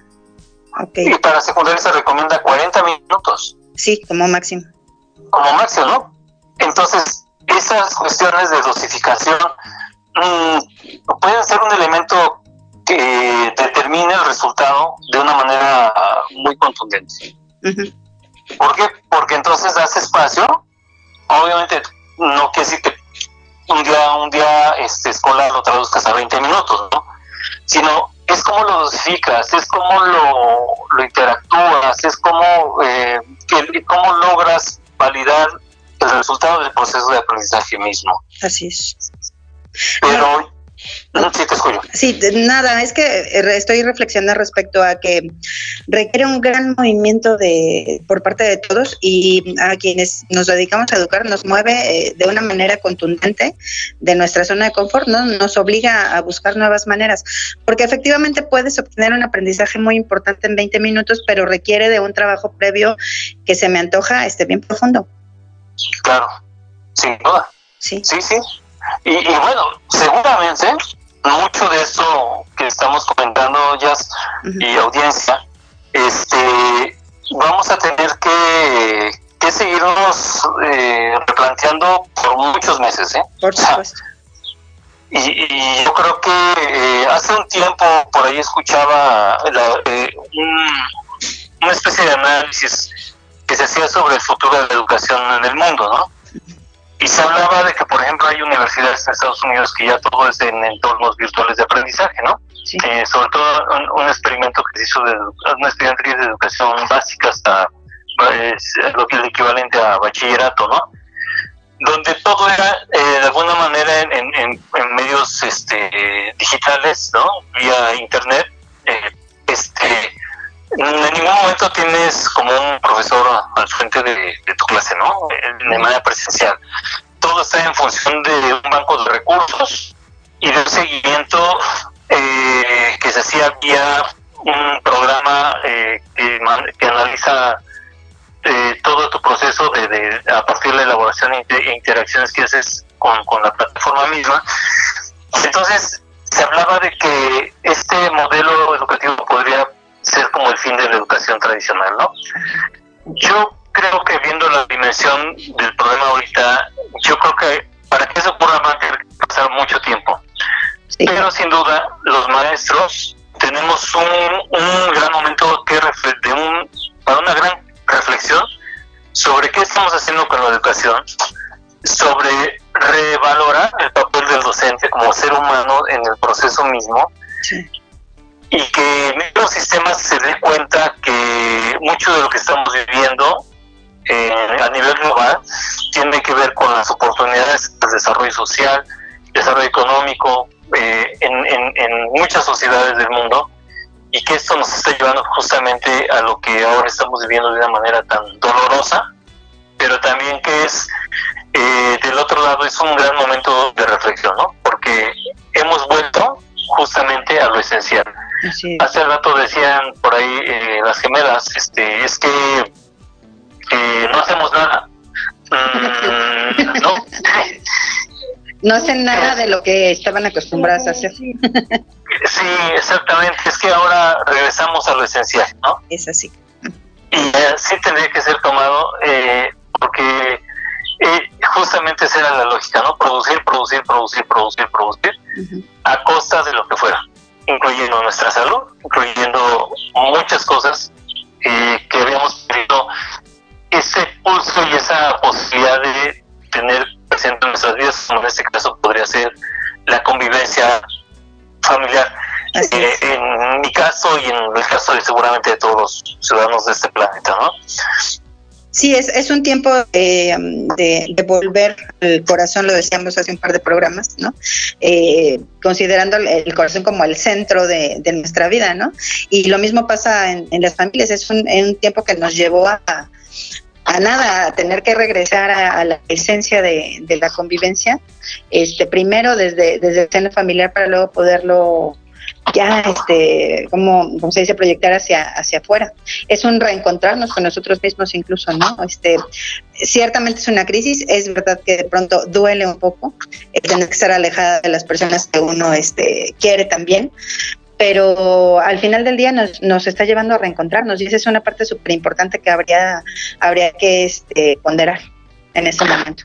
Y para secundaria se recomienda 40 minutos.
Sí, como máximo.
Como máximo, ¿no? Entonces, esas cuestiones de dosificación mm, pueden ser un elemento que determine el resultado de una manera muy contundente. ¿Por qué? Porque entonces das espacio, obviamente no quiere decir que un día, un día este, escolar lo traduzcas a 20 minutos, ¿no? Sino es como lo dosificas, es como lo, lo interactúas, es como, eh, que, cómo logras validar el resultado del proceso de aprendizaje mismo.
Así es.
Pero Sí, te escucho.
Sí, nada, es que eh, estoy reflexionando respecto a que requiere un gran movimiento de por parte de todos y a quienes nos dedicamos a educar nos mueve eh, de una manera contundente de nuestra zona de confort, ¿no? Nos obliga a buscar nuevas maneras, porque efectivamente puedes obtener un aprendizaje muy importante en 20 minutos, pero requiere de un trabajo previo que se me antoja este bien profundo.
Claro, sin duda. Sí. Sí, sí. Y, bueno, seguramente mucho de esto que estamos comentando, ya y audiencia, este, vamos a tener que, que seguirnos eh, replanteando por muchos meses. ¿eh?
Por supuesto.
Y, yo creo que eh, hace un tiempo por ahí escuchaba eh, una especie de análisis que se hacía sobre el futuro de la educación en el mundo, ¿no? Y se hablaba de que, por ejemplo, hay universidades en Estados Unidos que ya todo es en entornos virtuales de aprendizaje, ¿no? Eh, sobre todo un, experimento que se hizo de un experimento de educación básica hasta lo que es el equivalente a bachillerato, ¿no? Donde todo era eh, de alguna manera en, en, medios este, digitales, ¿no? Vía internet. En ningún momento tienes como un profesor al frente de, tu clase, ¿no? De manera presencial. Todo está en función de un banco de recursos y de un seguimiento eh, que se hacía vía un programa eh, que, analiza eh, todo tu proceso de, a partir de la elaboración e interacciones que haces con la plataforma misma. Entonces, se hablaba de que este modelo educativo podría ser como el fin de la educación tradicional, ¿no? Yo creo que viendo la dimensión del problema ahorita, yo creo que para que eso ocurra va a tener que pasar mucho tiempo. Pero sin duda, los maestros tenemos un, un gran momento que de un, para una gran reflexión sobre qué estamos haciendo con la educación, sobre revalorar el papel del docente como ser humano en el proceso mismo sí y que los sistemas se dé cuenta que mucho de lo que estamos viviendo eh, a nivel global tiene que ver con las oportunidades de desarrollo social, desarrollo económico eh, en, en, muchas sociedades del mundo y que esto nos está llevando justamente a lo que ahora estamos viviendo de una manera tan dolorosa, pero también que es eh, del otro lado es un gran momento de reflexión, ¿no? Porque hemos vuelto justamente a lo esencial. Hace rato decían por ahí eh, las gemelas, este, es que eh, no hacemos nada.
Mm, no. no hacen nada de lo que estaban acostumbradas a hacer.
Sí, exactamente. Es que ahora regresamos a lo esencial, ¿no?
Es así.
Y sí tendría que ser tomado eh, justamente esa era la lógica, ¿no? Producir, producir, producir, producir, producir, a costa de lo que fuera, incluyendo nuestra salud, incluyendo muchas cosas eh, que habíamos perdido ese pulso y esa posibilidad de tener presente en nuestras vidas, como en este caso podría ser la convivencia familiar. Eh, en mi caso y en el caso de seguramente de todos los ciudadanos de este planeta, ¿no?
Sí, es, es un tiempo eh, de, volver al corazón, lo decíamos hace un par de programas, ¿no? Eh, considerando el corazón como el centro de, nuestra vida, ¿no? Y lo mismo pasa en, las familias, es un, tiempo que nos llevó a, a nada, a tener que regresar a, la esencia de, la convivencia, este primero desde, desde el seno familiar para luego poderlo ya, este, como, se dice, proyectar hacia, hacia afuera. Es un reencontrarnos con nosotros mismos incluso, ¿no? Este, ciertamente es una crisis, es verdad que de pronto duele un poco eh, tener que estar alejada de las personas que uno este, quiere también, pero al final del día nos, nos está llevando a reencontrarnos y esa es una parte súper importante que habría, habría que este, ponderar en este momento.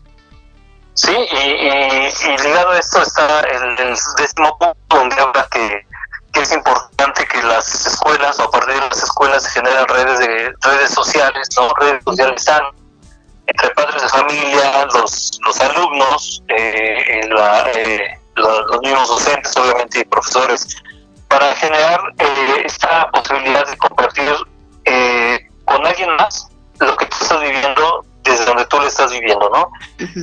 Sí, y, ligado a esto está el, el décimo punto donde habla que que es importante que las escuelas o a partir de las escuelas se generen redes de redes sociales, ¿no? redes sociales están entre padres de familia, los, los alumnos, eh, eh, los, mismos docentes, obviamente, y profesores, para generar eh, esta posibilidad de compartir con alguien más lo que tú estás viviendo desde donde tú lo estás viviendo, ¿no?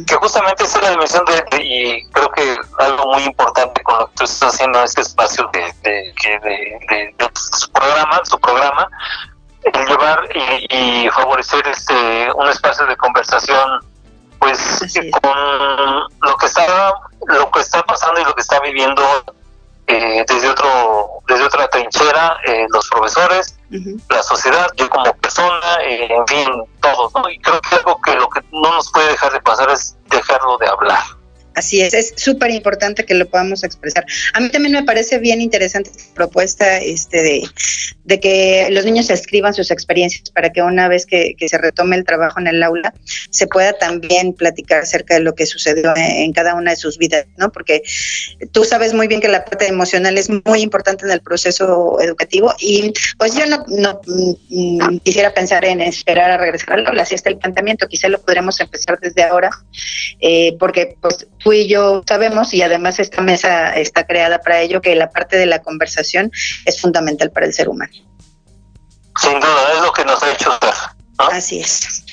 Que justamente esa es la dimensión de, y creo que algo muy importante con lo que tú estás haciendo en este espacio de, de, de, de su programa, su programa, el llevar y, favorecer este un espacio de conversación pues con lo que está lo que está pasando y lo que está viviendo eh, desde otro desde otra trinchera eh, los profesores la sociedad yo como persona eh, en fin todos ¿no? y creo que algo que lo que no nos puede dejar de pasar es dejarlo de hablar
Así es, es súper importante que lo podamos expresar. A mí también me parece bien interesante esta propuesta este, de, de que los niños escriban sus experiencias para que una vez que, se retome el trabajo en el aula, se pueda también platicar acerca de lo que sucedió en, cada una de sus vidas, ¿no? Porque tú sabes muy bien que la parte emocional es muy importante en el proceso educativo y pues yo no, mm, quisiera pensar en esperar a regresar al aula, si está el planteamiento, quizá lo podremos empezar desde ahora, eh, porque pues tú y yo sabemos, y además esta mesa está creada para ello, que la parte de la conversación es fundamental para el ser humano.
Sin duda, es lo que nos ha hecho estar.
Así es.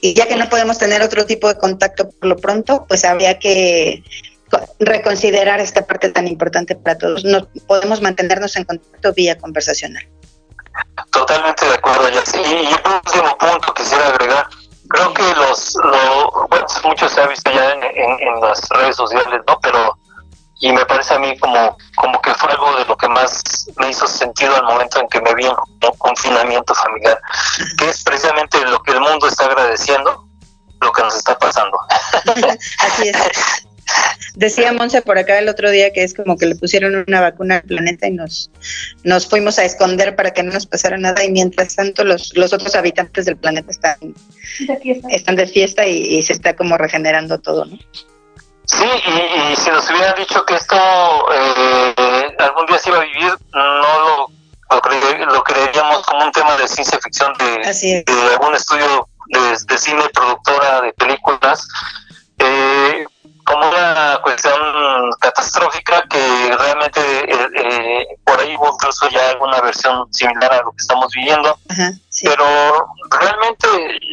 Y ya que no podemos tener otro tipo de contacto por lo pronto, pues habría que reconsiderar esta parte tan importante para todos. No podemos mantenernos en contacto vía conversacional.
Totalmente de acuerdo, Y un último punto quisiera agregar creo que los, lo, bueno, mucho se ha visto ya en, en, las redes sociales, ¿no? Pero, y me parece a mí como, como que fue algo de lo que más me hizo sentido al momento en que me vi en un confinamiento familiar, que es precisamente lo que el mundo está agradeciendo, lo que nos está pasando.
Así es. Decía Monse por acá el otro día que es como que le pusieron una vacuna al planeta y nos, nos fuimos a esconder para que no nos pasara nada y mientras tanto los, los otros habitantes del planeta están de fiesta, están de fiesta y, se está como regenerando todo, ¿no?
Sí, y, si nos hubieran dicho que esto eh, algún día se iba a vivir, no lo, lo, creeríamos como un tema de ciencia ficción de, algún estudio de, de cine, productora de películas. Catastrófica que realmente eh, eh, por ahí hubo incluso ya alguna versión similar a lo que estamos viviendo, pero realmente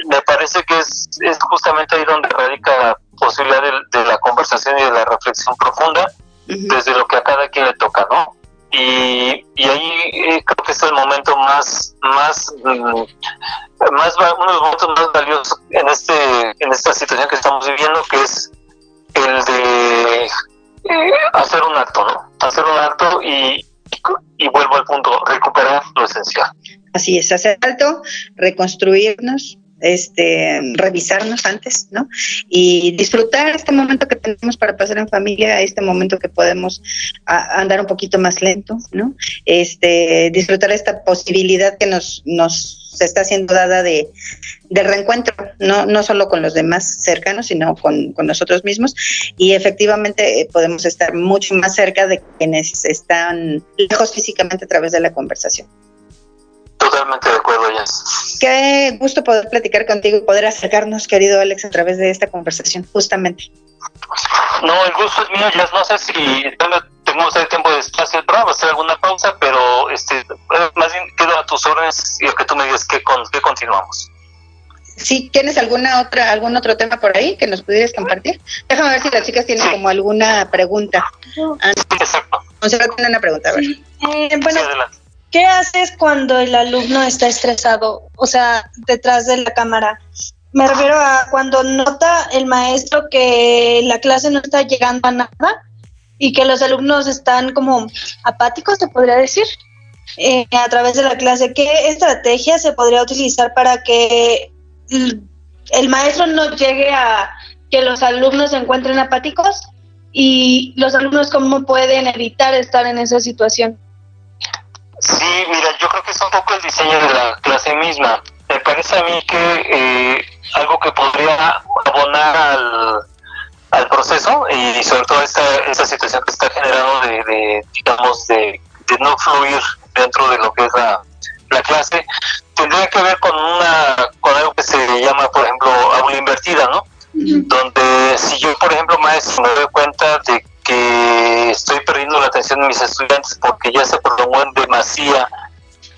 me parece que es, es justamente ahí donde radica la posibilidad de, la conversación y de la reflexión profunda desde lo que a cada quien le toca, ¿no? y, y ahí eh, creo que es el momento más, más, mm, más, uno de los momentos más valiosos en, este, en esta situación que estamos viviendo, que es el de eh, hacer un acto, ¿no? Hacer un acto y, y vuelvo al punto, recuperar lo esencial.
Así es, hacer alto, reconstruirnos, este, revisarnos antes, ¿no? Y disfrutar este momento que tenemos para pasar en familia, este momento que podemos andar un poquito más lento, ¿no? Este, disfrutar esta posibilidad que nos, nos se está siendo dada de, de reencuentro, no, no solo con los demás cercanos, sino con, con nosotros mismos. Y efectivamente eh, podemos estar mucho más cerca de quienes están lejos físicamente a través de la conversación.
Totalmente de acuerdo, ya.
Qué gusto poder platicar contigo y poder acercarnos, querido Alex, a través de esta conversación, justamente.
No, el gusto es mío, ya no sé si tengo el tiempo de hacer el programa, hacer alguna pausa, pero este, más bien quedo a tus órdenes y que tú me digas que, con, que continuamos.
Si tienes alguna otra, algún otro tema por ahí que nos pudieras compartir. Déjame ver si las chicas tienen como alguna pregunta.
Sí, exacto.
O sea, tiene una pregunta, a ver.
Eh, bueno, ¿Qué haces cuando el alumno está estresado? O sea, detrás de la cámara. Me refiero a cuando nota el maestro que la clase no está llegando a nada y que los alumnos están como apáticos, se podría decir, eh, a través de la clase. ¿Qué estrategia se podría utilizar para que el maestro no llegue a que los alumnos se encuentren apáticos y los alumnos cómo pueden evitar estar en esa situación?
Sí, mira, yo creo que es un poco el diseño de la clase misma. Me parece a mí que eh, algo que podría abonar al, al proceso y sobre todo esta, esta situación que está generando de, digamos, de, no fluir dentro de lo que es la, la clase, tendría que ver con una con algo que se llama, por ejemplo, aula invertida, ¿no? Donde si yo, por ejemplo, maestro, me doy cuenta de que estoy perdiendo la atención de mis estudiantes porque ya se prolongó en demasía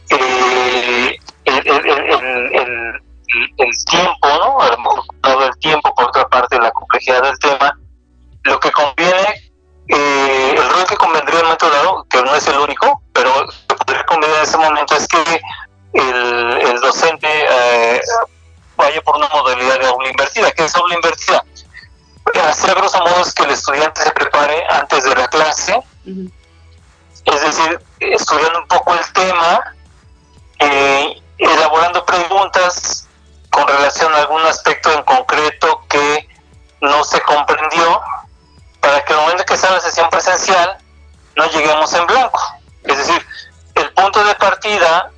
eh, el, el, tiempo, ¿no? A lo mejor todo el tiempo, por otra parte, la complejidad del tema, lo que conviene, eh, el rol que convendría en momento dado, que no es el único, pero lo que podría convenir en ese momento es que el, docente eh, vaya por una modalidad de aula invertida. ¿Qué es aula invertida? hacer grosso modo es que el estudiante se prepare antes de la clase, es decir, estudiando un poco el tema, eh, elaborando preguntas con relación a algún aspecto en concreto que no se comprendió, para que el momento que sea la sesión presencial no lleguemos en blanco. Es decir, el punto de partida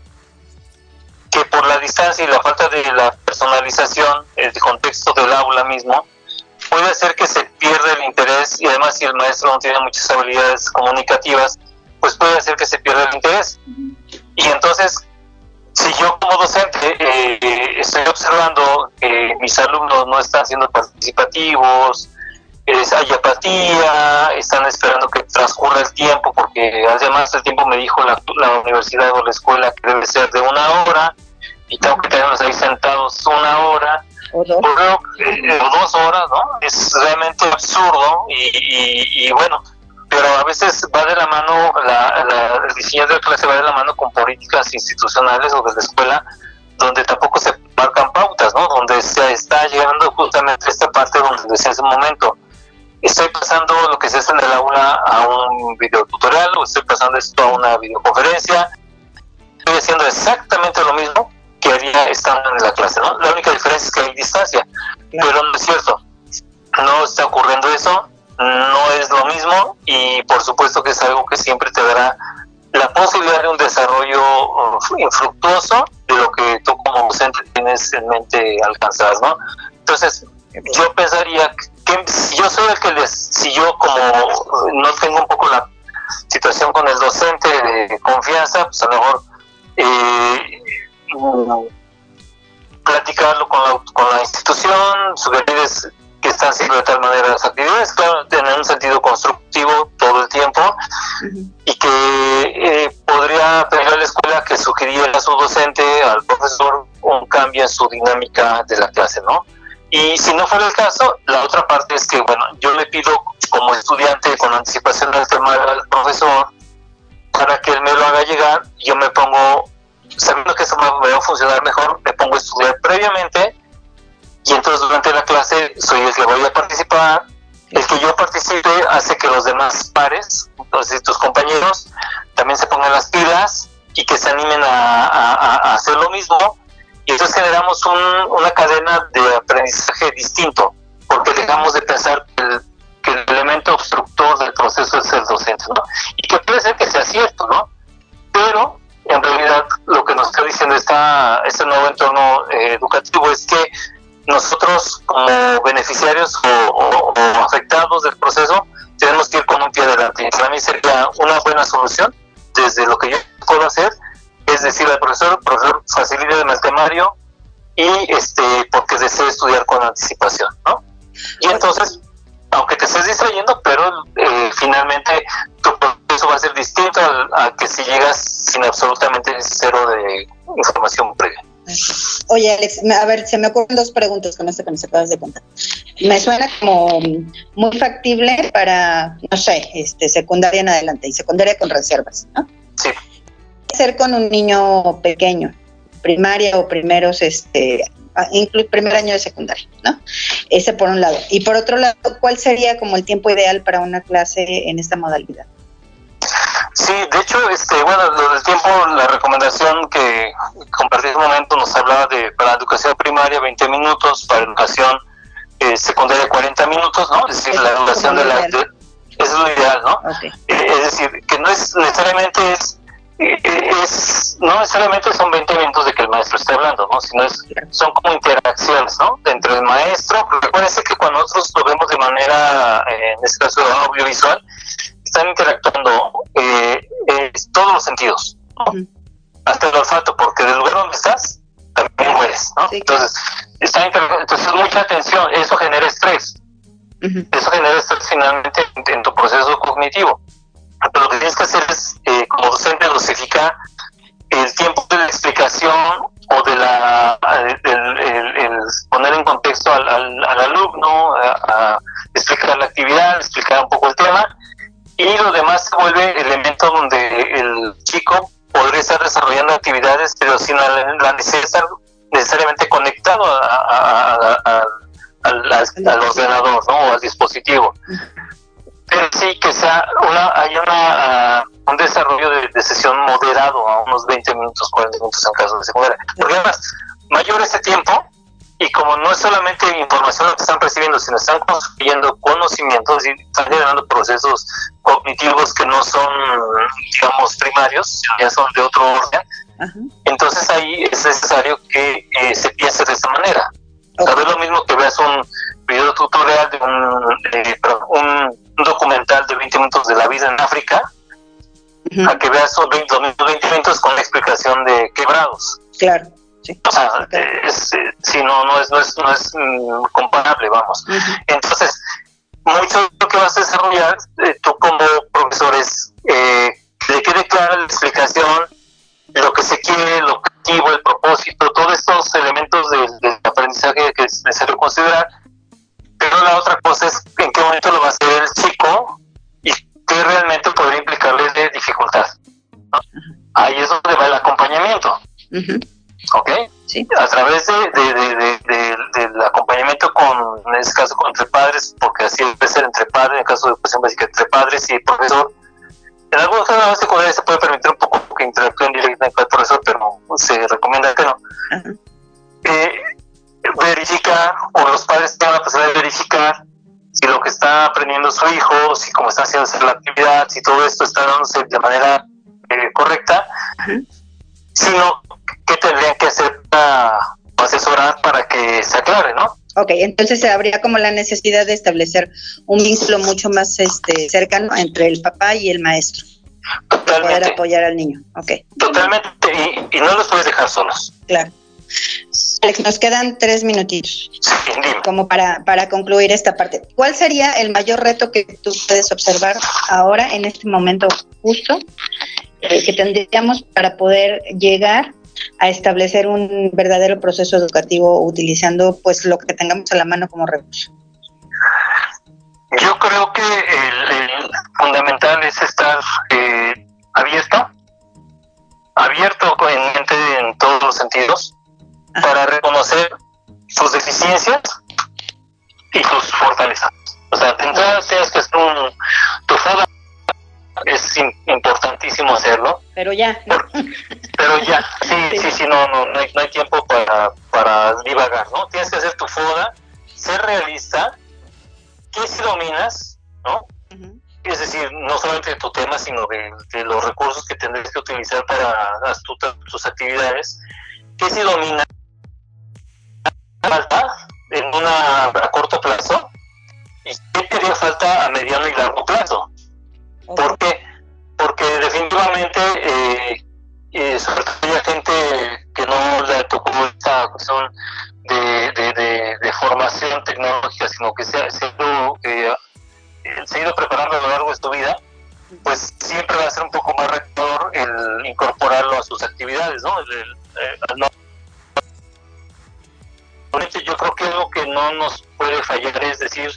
que por la distancia y la falta de la personalización, el contexto del aula mismo, puede hacer que se pierda el interés y además si el maestro no tiene muchas habilidades comunicativas, pues puede hacer que se pierda el interés. Y entonces, si yo como docente eh, estoy observando que mis alumnos no están siendo participativos, hay apatía, están esperando que transcurra el tiempo, porque además el tiempo me dijo la, la universidad o la escuela que debe ser de una hora, y tengo que tenerlos ahí sentados una hora, o dos, eh, dos horas, ¿no? Es realmente absurdo y, y, bueno, pero a veces va de la mano, la, diseño de la clase va de la mano con políticas institucionales o de la escuela, donde tampoco se marcan pautas, ¿no? Donde se está llegando justamente a esta parte donde decía hace un momento, estoy pasando lo que se hace en el aula a un videotutorial o estoy pasando esto a una videoconferencia, estoy haciendo exactamente lo mismo, que haría estando en la clase, ¿no? La única diferencia es que hay distancia, pero no es cierto, no está ocurriendo eso, no es lo mismo y por supuesto que es algo que siempre te dará la posibilidad de un desarrollo uh, infructuoso de lo que tú como docente tienes en mente alcanzar, ¿no? Entonces, yo pensaría que si yo soy el que les, si yo como no tengo un poco la situación con el docente de confianza, pues a lo mejor eh, platicarlo con la, con la institución, sugerirles que están haciendo de tal manera las actividades, claro, tener un sentido constructivo todo el tiempo y que eh, podría pedir a la escuela que sugiriera a su docente, al profesor, un cambio en su dinámica de la clase, ¿no? Y si no fuera el caso, la otra parte es que, bueno, yo le pido como estudiante con anticipación del tema al profesor para que él me lo haga llegar, yo me pongo, sabiendo que eso me va a funcionar mejor, me pongo a estudiar previamente y entonces durante la clase soy el que voy a participar. El que yo participe hace que los demás pares, entonces tus compañeros, también se pongan las pilas y que se animen a, hacer lo mismo. Y entonces generamos una cadena de aprendizaje distinto, porque dejamos de pensar que el, que el elemento obstructor del proceso es el docente, ¿no? Y que puede ser que sea cierto, ¿no? Pero en realidad lo que nos está diciendo esta, este nuevo entorno eh, educativo es que nosotros como beneficiarios o, afectados del proceso tenemos que ir con un pie adelante. Para mí sería una buena solución desde lo que yo puedo hacer, es decir, al profesor, profesor facilite el temario y este porque desee estudiar con anticipación, ¿no? Y entonces, aunque te estés distrayendo, pero eh, finalmente tu proceso va a ser distinto a que si llegas sin absolutamente cero de información previa.
Oye, Alex, a ver, se me ocurren dos preguntas con esto que nos acabas de contar. Me suena como muy factible para, no sé, este, secundaria en adelante y secundaria con reservas, ¿no?
Sí.
¿Qué hacer con un niño pequeño, primaria o primeros, este, primer año de secundaria, ¿no? Ese por un lado. Y por otro lado, ¿cuál sería como el tiempo ideal para una clase en esta modalidad?
Sí, de hecho, este, bueno, lo del tiempo, la recomendación que compartí en un momento nos hablaba de para educación primaria 20 minutos, para educación eh, secundaria 40 minutos, ¿no? Es decir, la educación de la... es lo ideal, ¿no? Eh, es decir, que no es necesariamente es, eh, es, no necesariamente son 20 minutos de que el maestro esté hablando, ¿no? Sino es, son como interacciones, ¿no? Entre el maestro, porque parece que cuando nosotros lo vemos de manera, en este caso audiovisual, están interactuando eh, todos los sentidos, hasta el olfato, porque del lugar donde estás también mueres, ¿no? entonces, está entonces mucha atención, eso genera estrés, eso genera estrés finalmente en, tu proceso cognitivo. Pero lo que tienes que hacer es, eh, como docente, dosificar el tiempo de la explicación o de la el, poner en contexto al, al, alumno, a, explicar la actividad, explicar un poco el tema y lo demás se vuelve elemento donde el chico podría estar desarrollando actividades, pero sin la, necesidad necesariamente conectado al, ordenador ¿no? o al dispositivo. Pero sí que sea una, hay una, un desarrollo de, sesión moderado a unos 20 minutos, 40 minutos en caso de secundaria. Porque además, mayor este tiempo, y como no es solamente información que están recibiendo, sino están construyendo conocimientos y están generando procesos cognitivos que no son, digamos, primarios, ya son de otro orden, entonces ahí es necesario que eh, se piense de esta manera. Okay. es lo mismo que veas un video tutorial de un, un, documental de 20 minutos de la vida en África, a que veas 20, 20 minutos con la explicación de quebrados.
Claro.
O sea, es, eh, si no, no es, no es, no es mm, comparable, vamos. Entonces, mucho de lo que vas a desarrollar, eh, tú como profesor, es eh, le quede clara la explicación, lo que se quiere, el objetivo, el propósito, todos estos elementos del, aprendizaje que es necesario considerar. Pero la otra cosa es en qué momento lo va a hacer el chico y qué realmente podría implicarle de dificultad. Ahí es donde va el acompañamiento. ¿Ok?
Sí.
A través de, del acompañamiento con, en este caso, entre padres, porque así debe ser entre padres, en el caso de educación básica, entre padres y profesor. En algunos casos se puede permitir un poco que interactúen directamente con el profesor, pero se recomienda que no. Eh, verificar, o los padres tengan la posibilidad de verificar si lo que está aprendiendo su hijo, si cómo está haciendo la actividad, si todo esto está dándose de manera eh, correcta, sino qué tendrían que hacer asesorar para que se aclare, ¿no?
Ok, entonces habría como la necesidad de establecer un vínculo mucho más este cercano entre el papá y el maestro.
Totalmente.
Para poder apoyar al niño, ok.
Totalmente, y, no los puedes dejar solos.
Claro. Alex, nos quedan tres minutitos.
Sí,
como para, para concluir esta parte. ¿Cuál sería el mayor reto que tú puedes observar ahora, en este momento justo, eh, que tendríamos para poder llegar a establecer un verdadero proceso educativo utilizando pues lo que tengamos a la mano como recurso?
Yo creo que el, fundamental es estar eh, abierto, abierto en mente en todos los sentidos, para reconocer sus deficiencias y sus fortalezas. O sea, tienes que hacer un, tu foda es importantísimo hacerlo.
Pero ya.
pero ya, sí, sí, sí, no, no, no hay, no hay tiempo para, para divagar, ¿no? Tienes que hacer tu foda, ser realista, que si dominas, ¿no? Es decir, no solamente de tu tema, sino de, los recursos que tendrás que utilizar para tus actividades, que si dominas falta en una a corto plazo y qué te haría falta a mediano y largo plazo. ¿Por qué? Porque definitivamente, eh, eh, sobre todo hay gente que no le tocó esta cuestión de, de, formación tecnológica, sino que se, se, eh, se ha ido preparando a lo largo de su vida, pues siempre va a ser un poco más rector el incorporarlo a sus actividades, ¿no? no yo creo que algo que no nos puede fallar es decir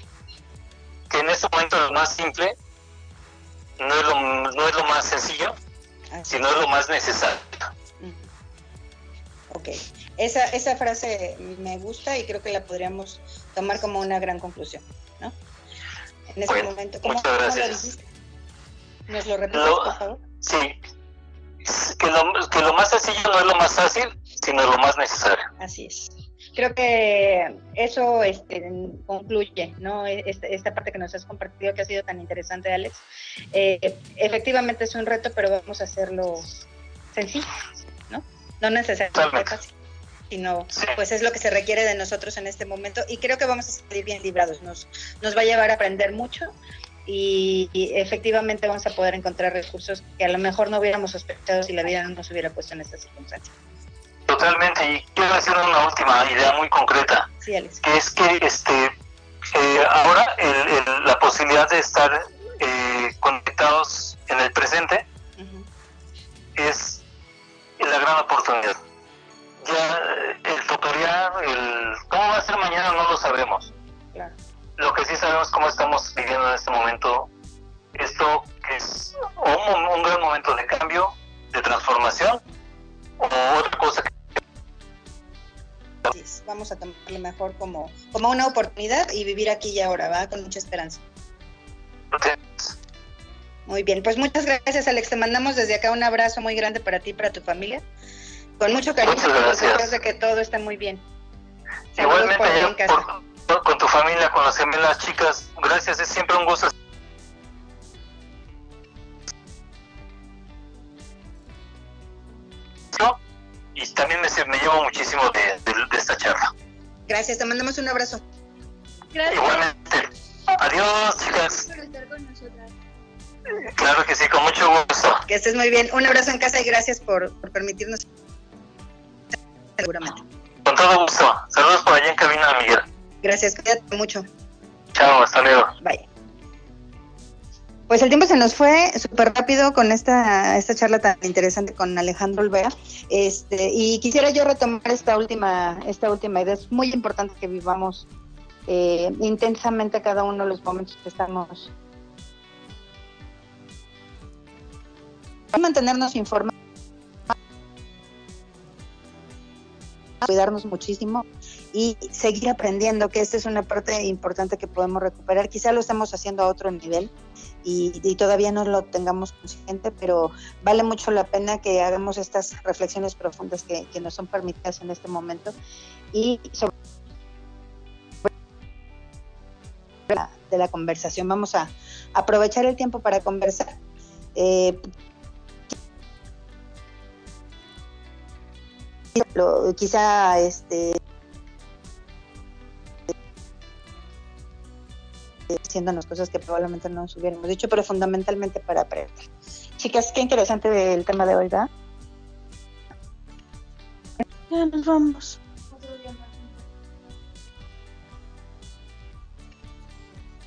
que en este momento lo más simple no es lo, no es lo más sencillo, sino es lo más necesario.
Ok, esa, esa frase me gusta y creo que la podríamos tomar como una gran conclusión, ¿no? En este momento, ¿cómo, muchas gracias. lo? ¿Nos lo repites, por favor?
Sí, que lo, que lo más sencillo no es lo más fácil, sino lo más necesario.
Así es creo que eso este, concluye, ¿no? E, esta, parte que nos has compartido que ha sido tan interesante, Alex. Eh, efectivamente es un reto, pero vamos a hacerlo sencillo, ¿no? No necesariamente fácil, sino pues es lo que se requiere de nosotros en este momento y creo que vamos a salir bien librados. Nos, nos va a llevar a aprender mucho y, y, efectivamente vamos a poder encontrar recursos que a lo mejor no hubiéramos sospechado si la vida no nos hubiera puesto en estas circunstancias.
Totalmente, y quiero decir una última idea muy concreta, que es que este eh, ahora la posibilidad de estar eh, conectados en el presente es la gran oportunidad. Ya el tutorial, el cómo va a ser mañana no lo sabemos. Lo que sí sabemos cómo estamos viviendo en este momento, esto que es un, un gran momento de cambio, de transformación, o otra cosa que
Vamos a tomarlo mejor como, como una oportunidad y vivir aquí y ahora, ¿va? Con mucha esperanza. Muy bien, pues muchas gracias Alex, te mandamos desde acá un abrazo muy grande para ti y para tu familia. Con mucho cariño,
gracias.
de que todo esté muy bien.
Igualmente con tu familia, con las gemelas chicas, gracias, es siempre un gusto
Gracias, te mandamos un abrazo.
Gracias. Igualmente. Adiós, chicas. Claro que sí, con mucho gusto.
Que estés muy bien. Un abrazo en casa y gracias por, por permitirnos. Seguramente.
Con todo gusto. Saludos por allá en cabina, Miguel.
Gracias, cuídate mucho.
Chao, hasta luego.
Bye. Pues el tiempo se nos fue súper rápido con esta, esta charla tan interesante con Alejandro Olvera. Este, y quisiera yo retomar esta última, esta última idea. Es muy importante que vivamos eh, intensamente cada uno de los momentos que estamos. Mantenernos informados cuidarnos muchísimo y seguir aprendiendo, que esta es una parte importante que podemos recuperar. Quizá lo estamos haciendo a otro nivel y, todavía no lo tengamos consciente, pero vale mucho la pena que hagamos estas reflexiones profundas que, que nos son permitidas en este momento y sobre de la conversación. Vamos a aprovechar el tiempo para conversar. Eh, quizá este haciéndonos cosas que probablemente no nos hubiéramos dicho, pero fundamentalmente para aprender. Chicas, qué interesante el tema de hoy, ¿verdad?
Ya nos vamos.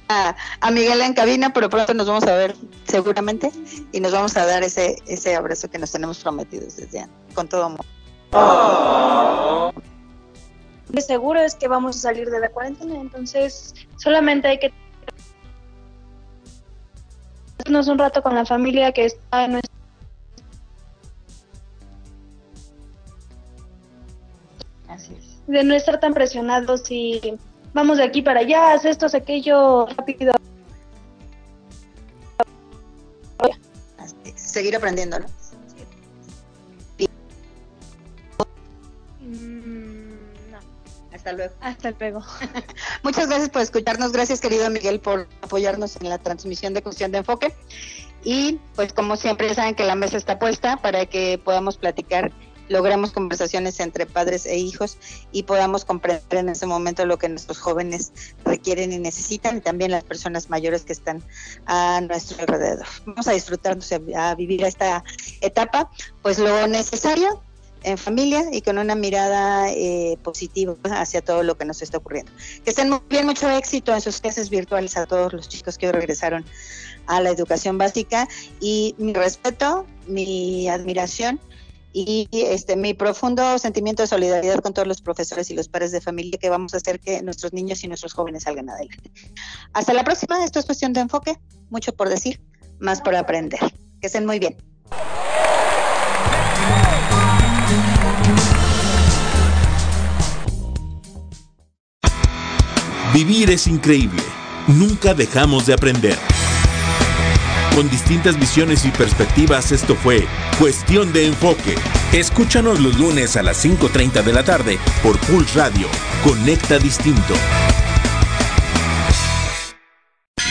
A, a, Miguel en cabina, pero pronto nos vamos a ver seguramente y nos vamos a dar ese ese abrazo que nos tenemos prometidos desde antes, con todo amor.
De seguro es que vamos a salir de la cuarentena, entonces solamente hay que divertirnos un rato con la familia que está en nuestro... Así es.
De no estar tan presionados y vamos de aquí para allá, haz esto, haz aquello rápido.
Seguir aprendiendo, ¿no? Hasta luego.
Hasta luego.
Muchas gracias por escucharnos. Gracias, querido Miguel, por apoyarnos en la transmisión de Cuestión de Enfoque. Y pues como siempre ya saben que la mesa está puesta para que podamos platicar, logremos conversaciones entre padres e hijos y podamos comprender en ese momento lo que nuestros jóvenes requieren y necesitan y también las personas mayores que están a nuestro alrededor. Vamos a disfrutarnos, a vivir esta etapa, pues lo necesario en familia y con una mirada eh, positiva hacia todo lo que nos está ocurriendo. Que estén muy bien, mucho éxito en sus clases virtuales a todos los chicos que regresaron a la educación básica y mi respeto, mi admiración y este mi profundo sentimiento de solidaridad con todos los profesores y los padres de familia que vamos a hacer que nuestros niños y nuestros jóvenes salgan adelante. Hasta la próxima, esto es cuestión de enfoque, mucho por decir, más por aprender. Que estén muy bien.
Vivir es increíble. Nunca dejamos de aprender. Con distintas visiones y perspectivas, esto fue Cuestión de Enfoque. Escúchanos los lunes a las 5.30 de la tarde por Pulse Radio. Conecta Distinto.